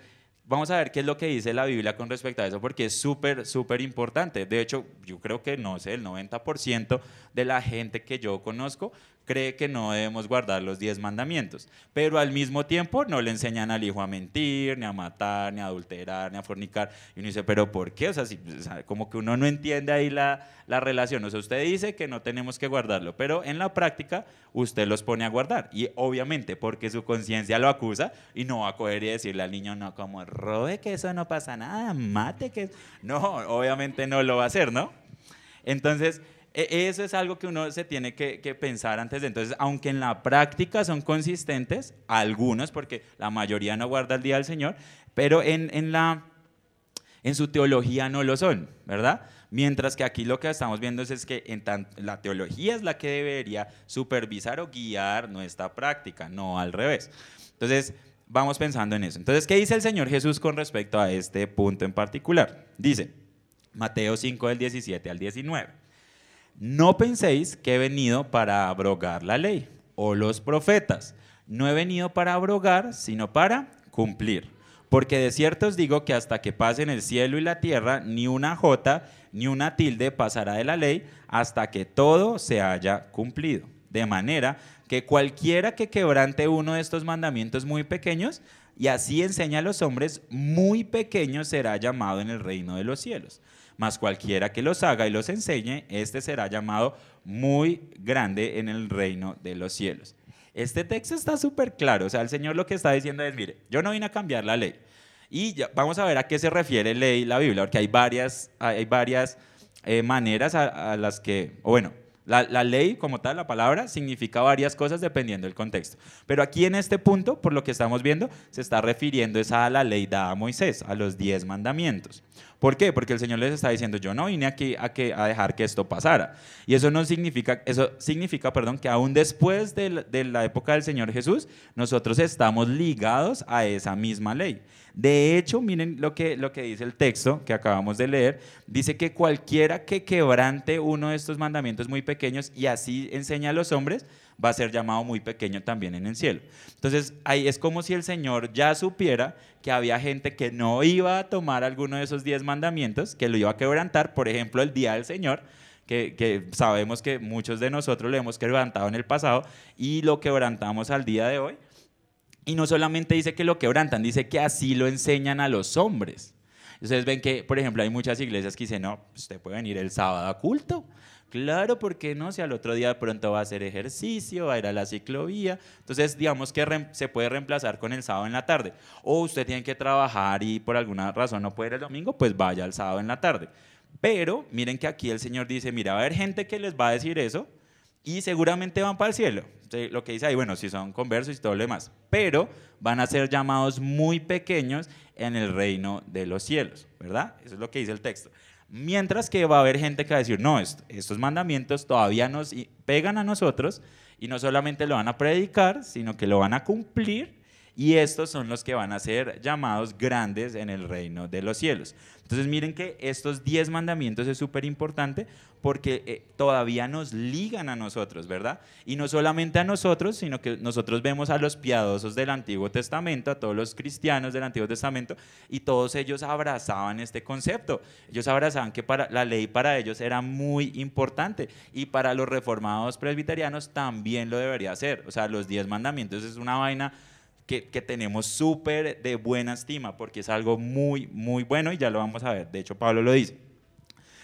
Vamos a ver qué es lo que dice la Biblia con respecto a eso, porque es súper, súper importante. De hecho, yo creo que, no sé, el 90% de la gente que yo conozco cree que no debemos guardar los 10 mandamientos, pero al mismo tiempo no le enseñan al hijo a mentir, ni a matar, ni a adulterar, ni a fornicar. Y uno dice, ¿pero por qué? O sea, como que uno no entiende ahí la, la relación. O sea, usted dice que no tenemos que guardarlo, pero en la práctica usted los pone a guardar. Y obviamente porque su conciencia lo acusa y no va a coger y decirle al niño, no, como robe, que eso no pasa nada, mate, que... No, obviamente no lo va a hacer, ¿no? Entonces, eso es algo que uno se tiene que, pensar antes de entonces, aunque en la práctica son consistentes, algunos, porque la mayoría no guarda el día del Señor, pero en, en, la, en su teología no lo son, ¿verdad? Mientras que aquí lo que estamos viendo es, que en la teología es la que debería supervisar o guiar nuestra práctica, no al revés. Entonces, vamos pensando en eso. Entonces, ¿qué dice el Señor Jesús con respecto a este punto en particular? Dice, Mateo 5 del 17 al 19. No penséis que he venido para abrogar la ley o los profetas. No he venido para abrogar, sino para cumplir. Porque de cierto os digo que hasta que pasen el cielo y la tierra, ni una jota ni una tilde pasará de la ley hasta que todo se haya cumplido. De manera que cualquiera que quebrante uno de estos mandamientos muy pequeños, y así enseña a los hombres, muy pequeños será llamado en el reino de los cielos mas cualquiera que los haga y los enseñe, este será llamado muy grande en el reino de los cielos. Este texto está súper claro, o sea, el Señor lo que está diciendo es, mire, yo no vine a cambiar la ley. Y vamos a ver a qué se refiere ley la Biblia, porque hay varias, hay varias eh, maneras a, las que, o bueno, la, ley, como tal, la palabra, significa varias cosas dependiendo del contexto. Pero aquí en este punto, por lo que estamos viendo, se está refiriendo a la ley dada a Moisés, a los diez mandamientos. ¿Por qué? Porque el Señor les está diciendo, yo no vine aquí a, que, a dejar que esto pasara. Y eso no significa, eso significa, perdón, que aún después de de la época del Señor Jesús, nosotros estamos ligados a esa misma ley. De hecho, miren lo que, lo que dice el texto que acabamos de leer. Dice que cualquiera que quebrante uno de estos mandamientos muy pequeños y así enseña a los hombres, va a ser llamado muy pequeño también en el cielo. Entonces, ahí es como si el Señor ya supiera que había gente que no iba a tomar alguno de esos diez mandamientos, que lo iba a quebrantar, por ejemplo, el día del Señor, que, que, sabemos que muchos de nosotros lo hemos quebrantado en el pasado y lo quebrantamos al día de hoy. Y no solamente dice que lo quebrantan, dice que así lo enseñan a los hombres. Ustedes ven que, por ejemplo, hay muchas iglesias que dicen, no, usted puede venir el sábado a culto. Claro, ¿por qué no? Si al otro día pronto va a hacer ejercicio, va a ir a la ciclovía. Entonces, digamos que se puede reemplazar con el sábado en la tarde. O usted tiene que trabajar y por alguna razón no puede ir el domingo, pues vaya el sábado en la tarde. Pero miren que aquí el Señor dice, mira, va a haber gente que les va a decir eso, y seguramente van para el cielo. Lo que dice ahí, bueno, si son conversos y todo lo demás, pero van a ser llamados muy pequeños en el reino de los cielos, ¿verdad? Eso es lo que dice el texto. Mientras que va a haber gente que va a decir, no, estos mandamientos todavía nos pegan a nosotros y no solamente lo van a predicar, sino que lo van a cumplir y estos son los que van a ser llamados grandes en el reino de los cielos. Entonces miren que estos diez mandamientos es súper importante porque eh, todavía nos ligan a nosotros, ¿verdad? Y no solamente a nosotros, sino que nosotros vemos a los piadosos del Antiguo Testamento, a todos los cristianos del Antiguo Testamento, y todos ellos abrazaban este concepto. Ellos abrazaban que para, la ley para ellos era muy importante y para los reformados presbiterianos también lo debería ser. O sea, los diez mandamientos es una vaina que, tenemos súper de buena estima porque es algo muy, muy bueno y ya lo vamos a ver. De hecho, Pablo lo dice.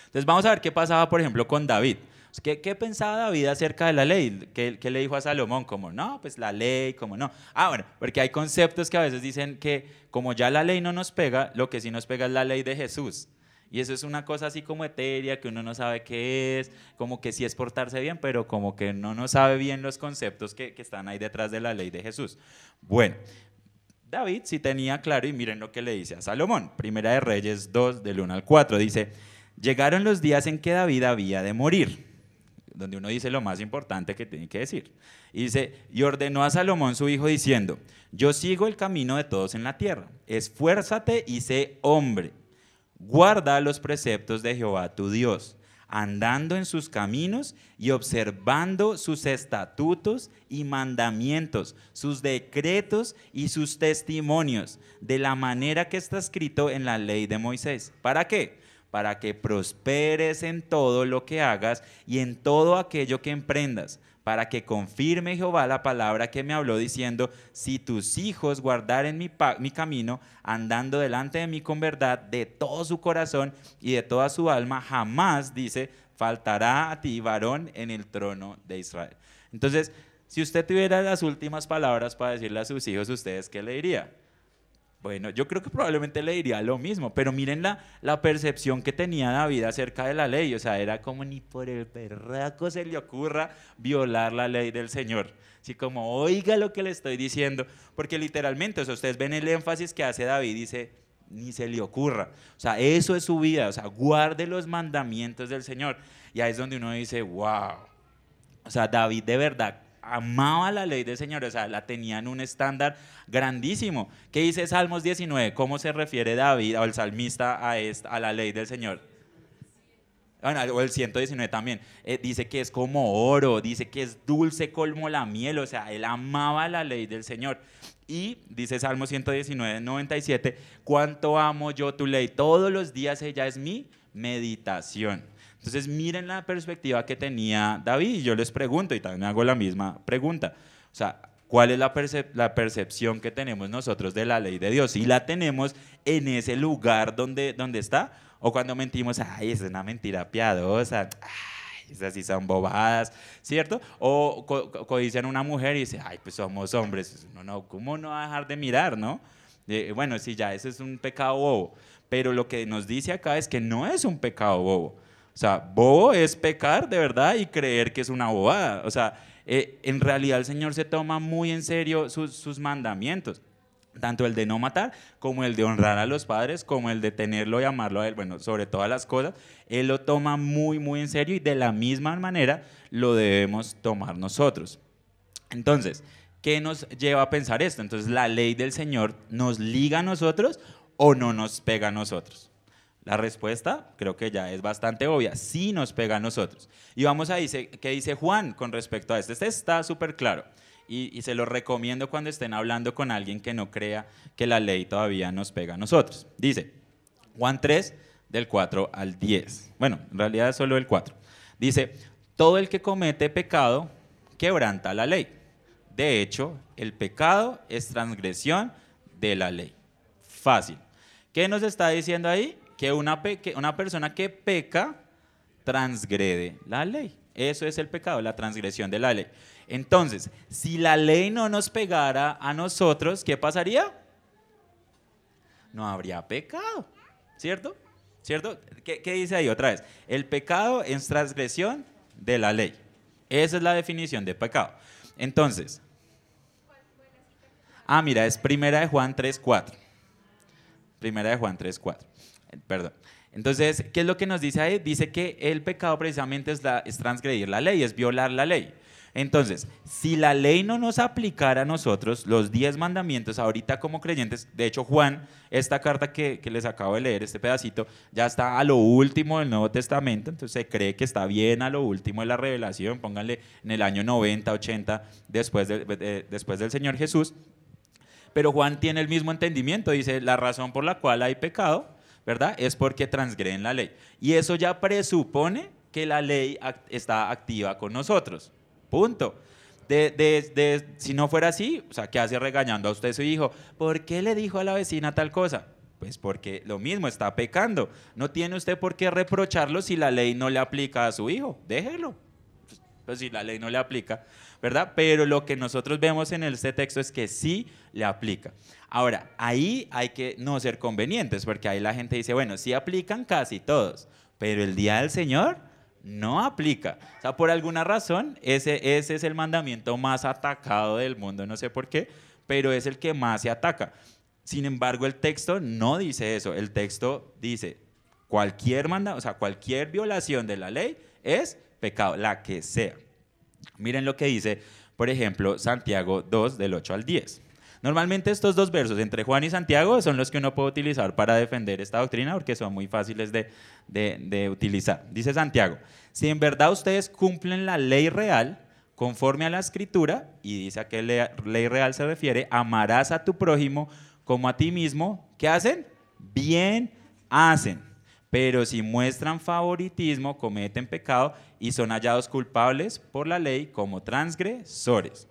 Entonces vamos a ver qué pasaba, por ejemplo, con David. ¿Qué, ¿Qué, pensaba David acerca de la ley? ¿Qué, ¿Qué, le dijo a Salomón? Como, no, pues la ley, como no. Ah, bueno, porque hay conceptos que a veces dicen que como ya la ley no nos pega, lo que sí nos pega es la ley de Jesús. Y eso es una cosa así como etérea, que uno no sabe qué es, como que sí es portarse bien, pero como que no no sabe bien los conceptos que, que están ahí detrás de la ley de Jesús. Bueno, David sí tenía claro, y miren lo que le dice a Salomón, Primera de Reyes 2, del 1 al 4, dice, llegaron los días en que David había de morir, donde uno dice lo más importante que tiene que decir. Y dice, y ordenó a Salomón su hijo diciendo, yo sigo el camino de todos en la tierra, esfuérzate y sé hombre Guarda los preceptos de Jehová tu Dios, andando en sus caminos y observando sus estatutos y mandamientos, sus decretos y sus testimonios, de la manera que está escrito en la ley de Moisés. ¿Para qué? Para que prosperes en todo lo que hagas y en todo aquello que emprendas para que confirme Jehová la palabra que me habló diciendo, si tus hijos guardaren mi, mi, camino, andando delante de mí con verdad, de todo su corazón y de toda su alma, jamás, dice, faltará a ti varón en el trono de Israel. Entonces, si usted tuviera las últimas palabras para decirle a sus hijos, ¿ustedes qué le diría? Bueno, yo creo que probablemente le diría lo mismo, pero miren la, percepción que tenía David acerca de la ley. O sea, era como ni por el perraco se le ocurra violar la ley del Señor. Así como, oiga lo que le estoy diciendo. Porque literalmente, o sea, ustedes ven el énfasis que hace David, dice, ni se le ocurra. O sea, eso es su vida. O sea, guarde los mandamientos del Señor. Y ahí es donde uno dice, wow. O sea, David de verdad amaba la ley del Señor, o sea, la tenía en un estándar grandísimo. ¿Qué dice Salmos 19? ¿Cómo se refiere David o el salmista a, esta, a la ley del Señor? Bueno, o el 119 también. Eh, dice que es como oro, dice que es dulce como la miel, o sea, él amaba la ley del Señor. Y dice Salmo 119, 97, cuánto amo yo tu ley, todos los días ella es mi meditación. Entonces miren la perspectiva que tenía David y yo les pregunto y también hago la misma pregunta. O sea, ¿cuál es la, la percepción que tenemos nosotros de la ley de Dios? Si la tenemos en ese lugar donde, donde está o cuando mentimos, ay, es una mentira piadosa, ay, esas sí son bobadas, ¿cierto? O codician una mujer y dice, ay, pues somos hombres, no, no, ¿cómo no va a dejar de mirar, no? Eh, bueno, sí, ya, ese es un pecado bobo, pero lo que nos dice acá es que no es un pecado bobo. O sea, bobo es pecar de verdad y creer que es una bobada. O sea, eh, en realidad el Señor se toma muy en serio sus, sus, mandamientos. Tanto el de no matar, como el de honrar a los padres, como el de tenerlo y amarlo a Él, bueno, sobre todas las cosas, Él lo toma muy, muy en serio y de la misma manera lo debemos tomar nosotros. Entonces, ¿qué nos lleva a pensar esto? Entonces, ¿la ley del Señor nos liga a nosotros o no nos pega a nosotros? La respuesta creo que ya es bastante obvia, sí nos pega a nosotros. Y vamos a decir, ¿qué dice Juan con respecto a esto? Este está súper claro y, y, se lo recomiendo cuando estén hablando con alguien que no crea que la ley todavía nos pega a nosotros. Dice Juan 3, del 4 al 10. Bueno, en realidad es solo el 4. Dice, todo el que comete pecado quebranta la ley. De hecho, el pecado es transgresión de la ley. Fácil. ¿Qué nos está diciendo ahí? Que una, una persona que peca transgrede la ley. Eso es el pecado, la transgresión de la ley. Entonces, si la ley no nos pegara a nosotros, ¿qué pasaría? No habría pecado, ¿cierto? ¿Cierto? ¿Qué, ¿Qué, dice ahí otra vez? El pecado es transgresión de la ley. Esa es la definición de pecado. Entonces, ah, mira, es primera de Juan 3.4. Primera de Juan 3.4. Perdón. Entonces, ¿qué es lo que nos dice ahí? Dice que el pecado precisamente es, transgredir la ley, es violar la ley. Entonces, si la ley no nos aplicara a nosotros, los diez mandamientos, ahorita como creyentes, de hecho Juan, esta carta que, que, les acabo de leer, este pedacito, ya está a lo último del Nuevo Testamento, entonces se cree que está bien a lo último de la revelación, pónganle en el año 90, 80, después, de, después del Señor Jesús. Pero Juan tiene el mismo entendimiento, dice, la razón por la cual hay pecado ¿verdad? Es porque transgreden la ley. Y eso ya presupone que la ley está activa con nosotros. Punto. Si no fuera así, o sea, ¿qué hace regañando a usted su hijo? ¿Por qué le dijo a la vecina tal cosa? Pues porque lo mismo, está pecando. No tiene usted por qué reprocharlo si la ley no le aplica a su hijo. Déjelo. Pues si la ley no le aplica, ¿verdad? Pero lo que nosotros vemos en este texto es que sí le aplica. Ahora, ahí hay que no ser convenientes, porque ahí la gente dice, bueno, sí aplican casi todos, pero el día del Señor no aplica. O sea, por alguna razón, ese, ese es el mandamiento más atacado del mundo, no sé por qué, pero es el que más se ataca. Sin embargo, el texto no dice eso. El texto dice, cualquier manda, o sea, cualquier violación de la ley es pecado, la que sea. Miren lo que dice, por ejemplo, Santiago 2 del 8 al 10. Normalmente estos dos versos entre Juan y Santiago son los que uno puede utilizar para defender esta doctrina porque son muy fáciles de, de, utilizar. Dice Santiago, si en verdad ustedes cumplen la ley real conforme a la escritura, y dice a qué ley real se refiere, amarás a tu prójimo como a ti mismo, ¿qué hacen? Bien hacen. Pero si muestran favoritismo, cometen pecado y son hallados culpables por la ley como transgresores.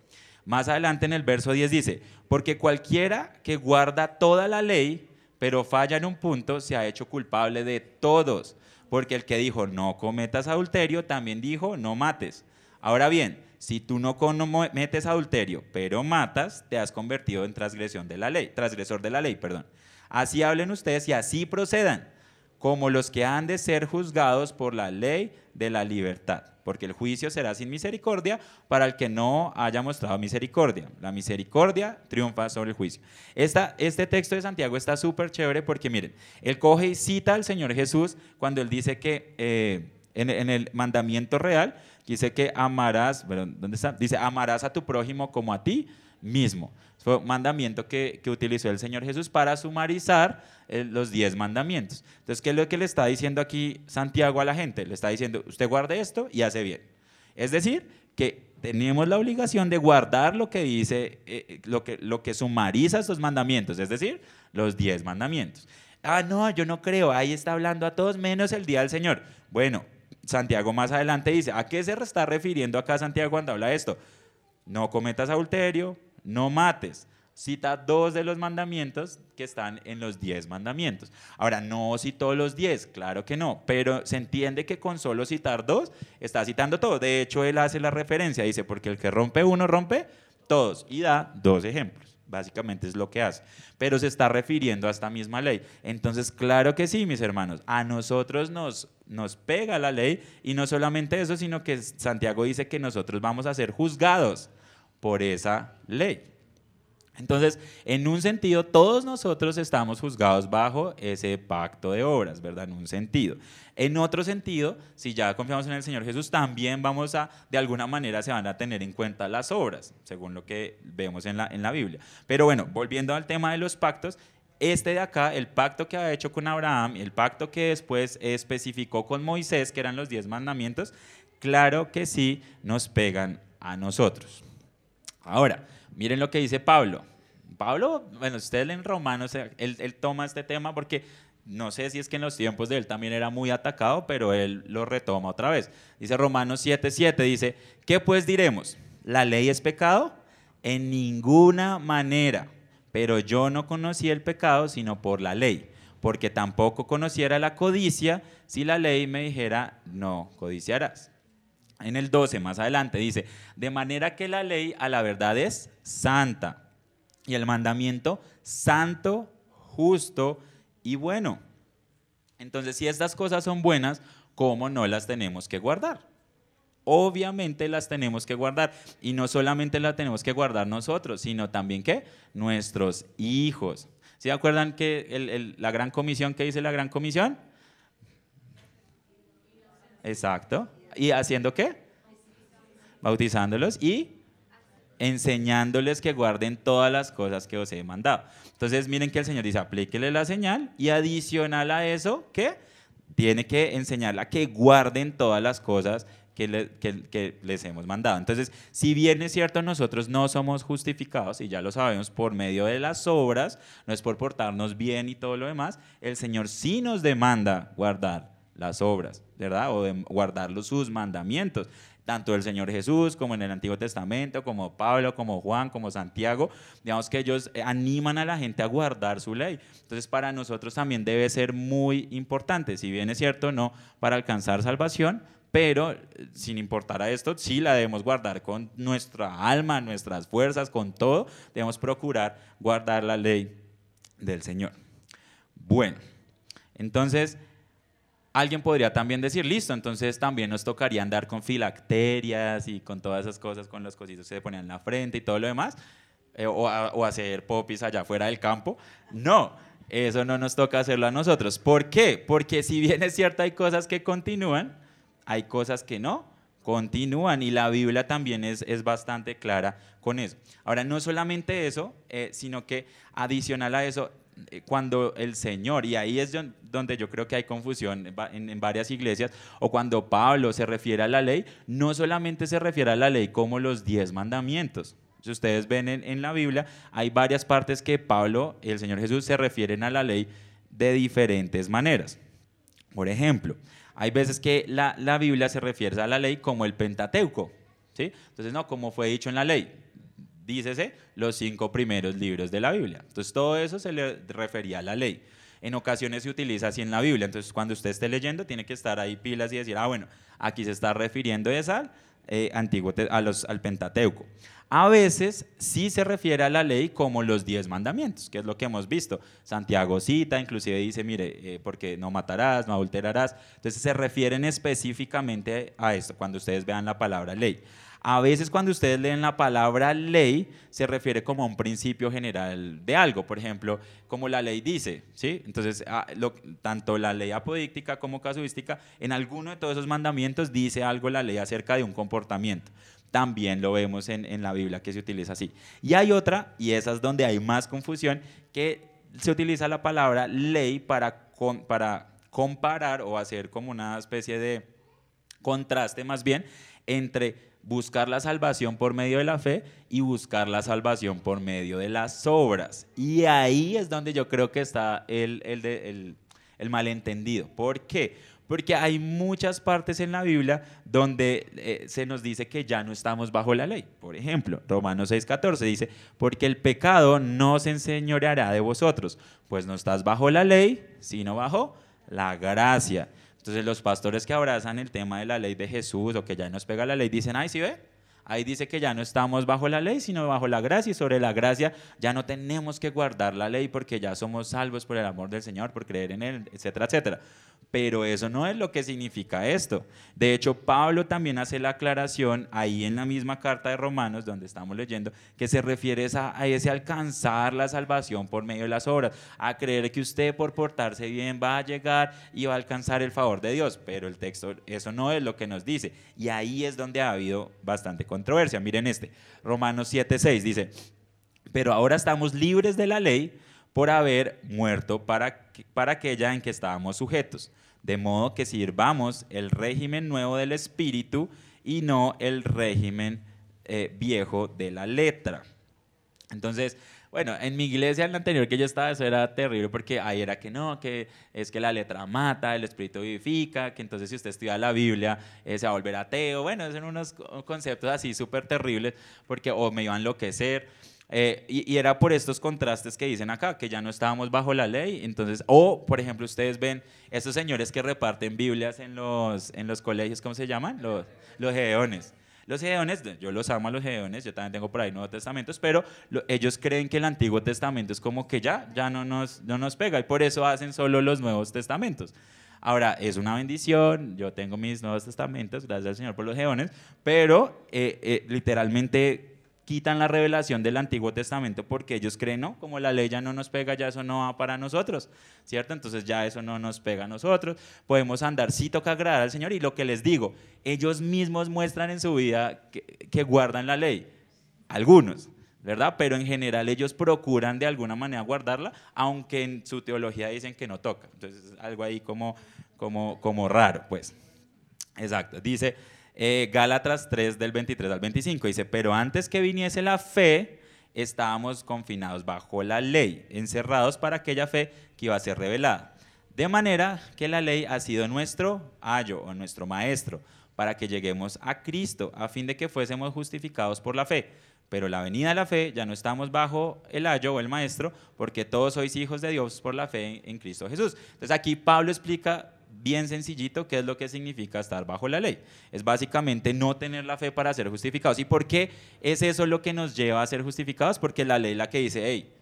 Más adelante en el verso 10 dice, porque cualquiera que guarda toda la ley, pero falla en un punto, se ha hecho culpable de todos. Porque el que dijo no cometas adulterio, también dijo no mates. Ahora bien, si tú no cometes adulterio, pero matas, te has convertido en transgresión de la ley, transgresor de la ley, perdón. Así hablen ustedes y así procedan como los que han de ser juzgados por la ley de la libertad, porque el juicio será sin misericordia para el que no haya mostrado misericordia. La misericordia triunfa sobre el juicio. Esta, este texto de Santiago está súper chévere porque miren, él coge y cita al Señor Jesús cuando él dice que eh, en, en, el mandamiento real, dice que amarás, ¿dónde está? Dice, amarás a tu prójimo como a ti mismo. Fue mandamiento que, que utilizó el Señor Jesús para sumarizar eh, los diez mandamientos. Entonces, ¿qué es lo que le está diciendo aquí Santiago a la gente? Le está diciendo, usted guarde esto y hace bien. Es decir, que tenemos la obligación de guardar lo que dice, eh, eh, lo, que, lo que sumariza estos mandamientos, es decir, los diez mandamientos. Ah, no, yo no creo, ahí está hablando a todos menos el día del Señor. Bueno, Santiago más adelante dice, ¿a qué se está refiriendo acá Santiago cuando habla de esto? No cometas adulterio, no mates. Cita dos de los mandamientos que están en los diez mandamientos. Ahora, no citó los diez, claro que no, pero se entiende que con solo citar dos está citando todo. De hecho, él hace la referencia, dice, porque el que rompe uno rompe todos y da dos ejemplos. Básicamente es lo que hace. Pero se está refiriendo a esta misma ley. Entonces, claro que sí, mis hermanos. A nosotros nos, nos pega la ley y no solamente eso, sino que Santiago dice que nosotros vamos a ser juzgados por esa ley. Entonces, en un sentido, todos nosotros estamos juzgados bajo ese pacto de obras, ¿verdad? En un sentido. En otro sentido, si ya confiamos en el Señor Jesús, también vamos a, de alguna manera, se van a tener en cuenta las obras, según lo que vemos en la, en la Biblia. Pero bueno, volviendo al tema de los pactos, este de acá, el pacto que ha hecho con Abraham, el pacto que después especificó con Moisés, que eran los diez mandamientos, claro que sí nos pegan a nosotros. Ahora, miren lo que dice Pablo. Pablo, bueno, ustedes leen Romanos, él, él toma este tema porque no sé si es que en los tiempos de él también era muy atacado, pero él lo retoma otra vez. Dice Romanos 7:7, dice, ¿qué pues diremos? ¿La ley es pecado? En ninguna manera, pero yo no conocí el pecado sino por la ley, porque tampoco conociera la codicia si la ley me dijera, no codiciarás en el 12 más adelante dice, de manera que la ley a la verdad es santa y el mandamiento santo, justo y bueno. Entonces, si estas cosas son buenas, ¿cómo no las tenemos que guardar? Obviamente las tenemos que guardar y no solamente las tenemos que guardar nosotros, sino también que nuestros hijos. ¿Se acuerdan que la gran comisión que dice la gran comisión? Exacto. ¿Y haciendo qué? Bautizándolos y enseñándoles que guarden todas las cosas que os he mandado. Entonces miren que el Señor dice, aplíquele la señal y adicional a eso, ¿qué? Tiene que enseñarla que guarden todas las cosas que, que, les hemos mandado. Entonces, si bien es cierto, nosotros no somos justificados, y ya lo sabemos, por medio de las obras, no es por portarnos bien y todo lo demás, el Señor sí nos demanda guardar las obras, ¿verdad? O de guardar sus mandamientos tanto el Señor Jesús como en el Antiguo Testamento, como Pablo, como Juan, como Santiago, digamos que ellos eh, animan a la gente a guardar su ley. Entonces para nosotros también debe ser muy importante, si bien es cierto, no para alcanzar salvación, pero eh, sin importar a esto, sí la debemos guardar con nuestra alma, nuestras fuerzas, con todo, debemos procurar guardar la ley del Señor. Bueno, entonces alguien podría también decir, listo, entonces también nos tocaría andar con filacterias y con todas esas cosas, con los cositos que se ponían en la frente y todo lo demás, eh, o, o, hacer popis allá fuera del campo. No, eso no nos toca hacerlo a nosotros. ¿Por qué? Porque si bien es cierto hay cosas que continúan, hay cosas que no continúan y la Biblia también es, es bastante clara con eso. Ahora, no solamente eso, eh, sino que adicional a eso, cuando el Señor, y ahí es donde yo creo que hay confusión en, varias iglesias, o cuando Pablo se refiere a la ley, no solamente se refiere a la ley como los diez mandamientos. Si ustedes ven en, en la Biblia, hay varias partes que Pablo y el Señor Jesús se refieren a la ley de diferentes maneras. Por ejemplo, hay veces que la, la, Biblia se refiere a la ley como el Pentateuco, ¿sí? Entonces, no, como fue dicho en la ley, dícese los cinco primeros libros de la Biblia. Entonces, todo eso se le refería a la ley. En ocasiones se utiliza así en la Biblia, entonces cuando usted esté leyendo tiene que estar ahí pilas y decir, ah, bueno, aquí se está refiriendo esa eh, antiguo, a los, al Pentateuco. A veces sí se refiere a la ley como los diez mandamientos, que es lo que hemos visto. Santiago cita, inclusive dice, mire, eh, porque no matarás, no adulterarás. Entonces se refieren específicamente a esto cuando ustedes vean la palabra ley. A veces cuando ustedes leen la palabra ley, se refiere como a un principio general de algo, por ejemplo, como la ley dice, ¿sí? Entonces, ah, tanto la ley apodíctica como casuística, en alguno de todos esos mandamientos dice algo la ley acerca de un comportamiento. También lo vemos en, en la Biblia que se utiliza así. Y hay otra, y esa es donde hay más confusión, que se utiliza la palabra ley para, para comparar o hacer como una especie de contraste más bien entre buscar la salvación por medio de la fe y buscar la salvación por medio de las obras. Y ahí es donde yo creo que está el, el, el, malentendido. ¿Por qué? Porque hay muchas partes en la Biblia donde eh, se nos dice que ya no estamos bajo la ley. Por ejemplo, Romanos 6:14 dice, porque el pecado no se enseñoreará de vosotros, pues no estás bajo la ley, sino bajo la gracia. Entonces los pastores que abrazan el tema de la ley de Jesús o que ya nos pega la ley dicen, ay, ¿sí ve? Ahí dice que ya no estamos bajo la ley, sino bajo la gracia y sobre la gracia ya no tenemos que guardar la ley porque ya somos salvos por el amor del Señor, por creer en Él, etcétera, etcétera. Pero eso no es lo que significa esto. De hecho, Pablo también hace la aclaración ahí en la misma carta de Romanos, donde estamos leyendo, que se refiere a, ese alcanzar la salvación por medio de las obras, a creer que usted por portarse bien va a llegar y va a alcanzar el favor de Dios. Pero el texto, eso no es lo que nos dice. Y ahí es donde ha habido bastante controversia. Miren este, Romanos 7:6 dice, pero ahora estamos libres de la ley por haber muerto para, para aquella en que estábamos sujetos, de modo que sirvamos el régimen nuevo del espíritu y no el régimen eh, viejo de la letra. Entonces, bueno, en mi iglesia, en la anterior que yo estaba, eso era terrible porque ahí era que no, que es que la letra mata, el espíritu vivifica, que entonces si usted estudia la Biblia eh, se va a volver ateo. Bueno, eran unos conceptos así súper terribles porque o me iban a enloquecer. Eh, y, era por estos contrastes que dicen acá, que ya no estábamos bajo la ley. Entonces, o por ejemplo, ustedes ven estos señores que reparten Biblias en los, en los colegios, ¿cómo se llaman? Los, los geones. Los geones, yo los amo a los geones, yo también tengo por ahí Nuevos Testamentos, pero ellos creen que el Antiguo Testamento es como que ya, ya no nos, no nos pega y por eso hacen solo los Nuevos Testamentos. Ahora, es una bendición, yo tengo mis Nuevos Testamentos, gracias al Señor por los geones, pero eh, eh, literalmente quitan la revelación del Antiguo Testamento porque ellos creen, no, como la ley ya no nos pega, ya eso no va para nosotros, ¿cierto? Entonces ya eso no nos pega a nosotros. Podemos andar, sí toca agradar al Señor y lo que les digo, ellos mismos muestran en su vida que, guardan la ley, algunos. ¿verdad? Pero en general ellos procuran de alguna manera guardarla, aunque en su teología dicen que no toca. Entonces, algo ahí como, como, como raro, pues. Exacto. Dice, eh, Gálatas 3 del 23 al 25. Dice, pero antes que viniese la fe, estábamos confinados bajo la ley, encerrados para aquella fe que iba a ser revelada. De manera que la ley ha sido nuestro ayo o nuestro maestro para que lleguemos a Cristo, a fin de que fuésemos justificados por la fe. Pero la venida de la fe ya no estamos bajo el ayo o el maestro, porque todos sois hijos de Dios por la fe en Cristo Jesús. Entonces aquí Pablo explica bien sencillito qué es lo que significa estar bajo la ley. Es básicamente no tener la fe para ser justificados. ¿Y por qué es eso lo que nos lleva a ser justificados? Porque la ley la que dice, hey,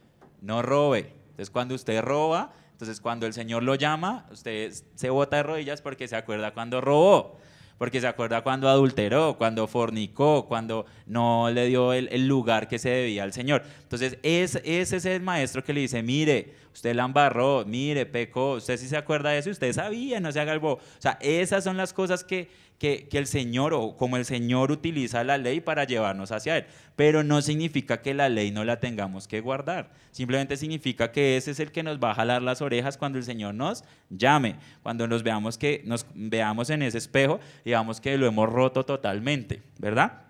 no robe. Entonces cuando usted roba, entonces cuando el Señor lo llama, usted se bota de rodillas porque se acuerda cuando robó porque se acuerda cuando adulteró, cuando fornicó, cuando no le dio el, lugar que se debía al Señor. Entonces, ese es el maestro que le dice, mire, usted la embarró, mire, pecó, usted sí se acuerda de eso, usted sabía, no se haga el O sea, esas son las cosas que, que, el Señor, o como el Señor utiliza la ley para llevarnos hacia Él. Pero no significa que la ley no la tengamos que guardar. Simplemente significa que ese es el que nos va a jalar las orejas cuando el Señor nos llame, cuando nos veamos, que, nos veamos en ese espejo y veamos que lo hemos roto totalmente, ¿verdad?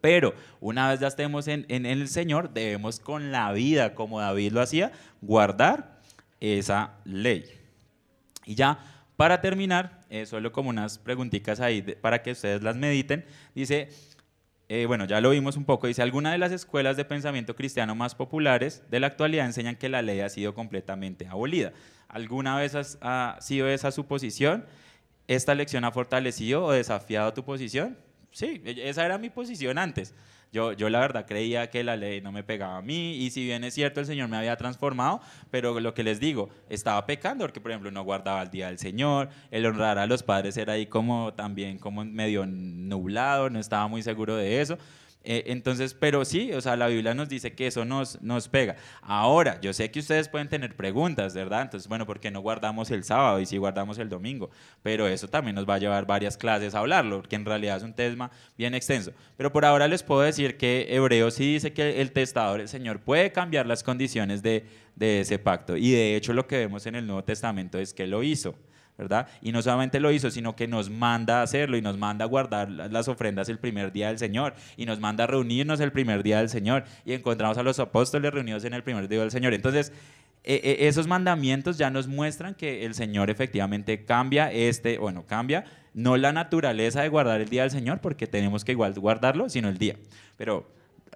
Pero una vez ya estemos en, en, el Señor, debemos con la vida, como David lo hacía, guardar esa ley. Y ya para terminar, eh, solo como unas preguntitas ahí para que ustedes las mediten. Dice, eh, bueno, ya lo vimos un poco, dice, algunas de las escuelas de pensamiento cristiano más populares de la actualidad enseñan que la ley ha sido completamente abolida. ¿Alguna vez ha sido esa su posición? ¿Esta lección ha fortalecido o desafiado tu posición? Sí, e, esa era mi posición antes. Yo, yo la verdad creía que la ley no me pegaba a mí y si bien es cierto el Señor me había transformado, pero lo que les digo, estaba pecando porque por ejemplo no guardaba el día del Señor, el honrar a los padres era ahí como también como medio nublado, no estaba muy seguro de eso. Eh, entonces, pero sí, o sea, la Biblia nos dice que eso nos, nos pega. Ahora, yo sé que ustedes pueden tener preguntas, ¿verdad? Entonces, bueno, ¿por qué no guardamos el sábado y si guardamos el domingo? Pero eso también nos va a llevar varias clases a hablarlo, porque en realidad es un tema bien extenso. Pero por ahora les puedo decir que Hebreo sí dice que el testador, el Señor, puede cambiar las condiciones de, de ese pacto. Y de hecho lo que vemos en el Nuevo Testamento es que lo hizo. ¿Verdad? Y no solamente lo hizo, sino que nos manda a hacerlo y nos manda a guardar las ofrendas el primer día del Señor y nos manda a reunirnos el primer día del Señor y encontramos a los apóstoles reunidos en el primer día del Señor. Entonces, e, e, esos mandamientos ya nos muestran que el Señor efectivamente cambia este, bueno, cambia no la naturaleza de guardar el día del Señor, porque tenemos que igual guardarlo, sino el día. Pero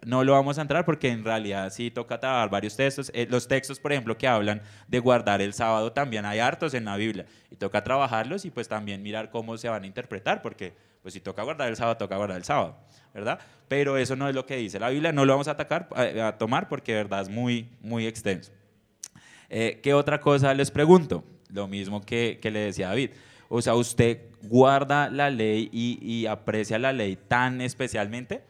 no lo vamos a entrar porque en realidad sí toca trabajar varios textos. Eh, los textos, por ejemplo, que hablan de guardar el sábado, también hay hartos en la Biblia y toca trabajarlos y pues también mirar cómo se van a interpretar, porque pues si toca guardar el sábado, toca guardar el sábado, ¿verdad? Pero eso no es lo que dice la Biblia, no lo vamos a, atacar, a, tomar porque verdad es muy, muy extenso. Eh, ¿Qué otra cosa les pregunto? Lo mismo que, que le decía David. O sea, ¿usted guarda la ley y aprecia la ley tan especialmente?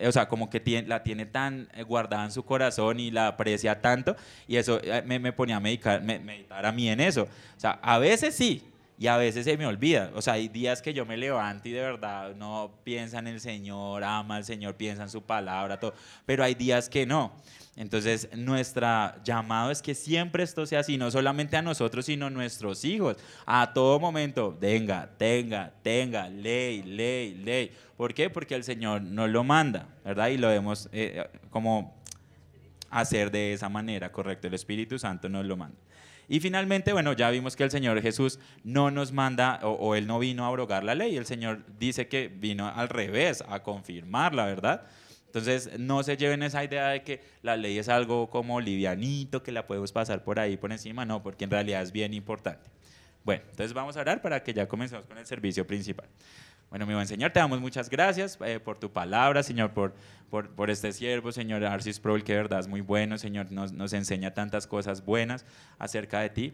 O sea, como que la tiene tan eh, guardada en su corazón y la aprecia tanto, y eso eh, me, ponía a meditar a mí en eso. O sea, a veces sí, y a veces se me olvida. O sea, hay días que yo me levanto y de verdad no piensa en el Señor, ama al Señor, piensa en su palabra, todo, pero hay días que no. Entonces, nuestro llamado es que siempre esto sea así, no solamente a nosotros, sino a nuestros hijos. A todo momento, venga, tenga, tenga, ley, ley, ley. ¿Por qué? Porque el Señor nos lo manda, ¿verdad? Y lo debemos eh, como hacer de esa manera, correcto. El Espíritu Santo nos lo manda. Y finalmente, bueno, ya vimos que el Señor Jesús no nos manda, o, o, Él no vino a abrogar la ley, el Señor dice que vino al revés, a confirmarla, ¿verdad? Entonces, no se lleven esa idea de que la ley es algo como livianito, que la podemos pasar por ahí, por encima, no, porque en realidad es bien importante. Bueno, entonces vamos a orar para que ya comencemos con el servicio principal. Bueno, mi buen Señor, te damos muchas gracias eh, por tu palabra, Señor, por, por, este siervo, Señor Arcis Pro, que de verdad es muy bueno, Señor, nos, nos enseña tantas cosas buenas acerca de ti.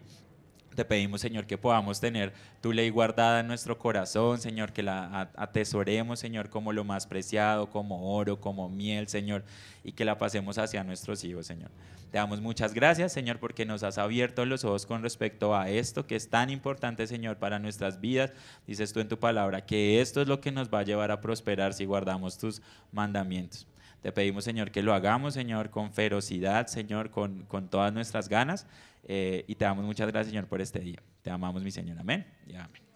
Te pedimos, Señor, que podamos tener tu ley guardada en nuestro corazón, Señor, que la atesoremos, Señor, como lo más preciado, como oro, como miel, Señor, y que la pasemos hacia nuestros hijos, Señor. Te damos muchas gracias, Señor, porque nos has abierto los ojos con respecto a esto que es tan importante, Señor, para nuestras vidas. Dices tú en tu palabra que esto es lo que nos va a llevar a prosperar si guardamos tus mandamientos. Te pedimos, Señor, que lo hagamos, Señor, con ferocidad, Señor, con, con todas nuestras ganas. Eh, y te damos muchas gracias, Señor, por este día. Te amamos, mi Señor. Amén. Y amén.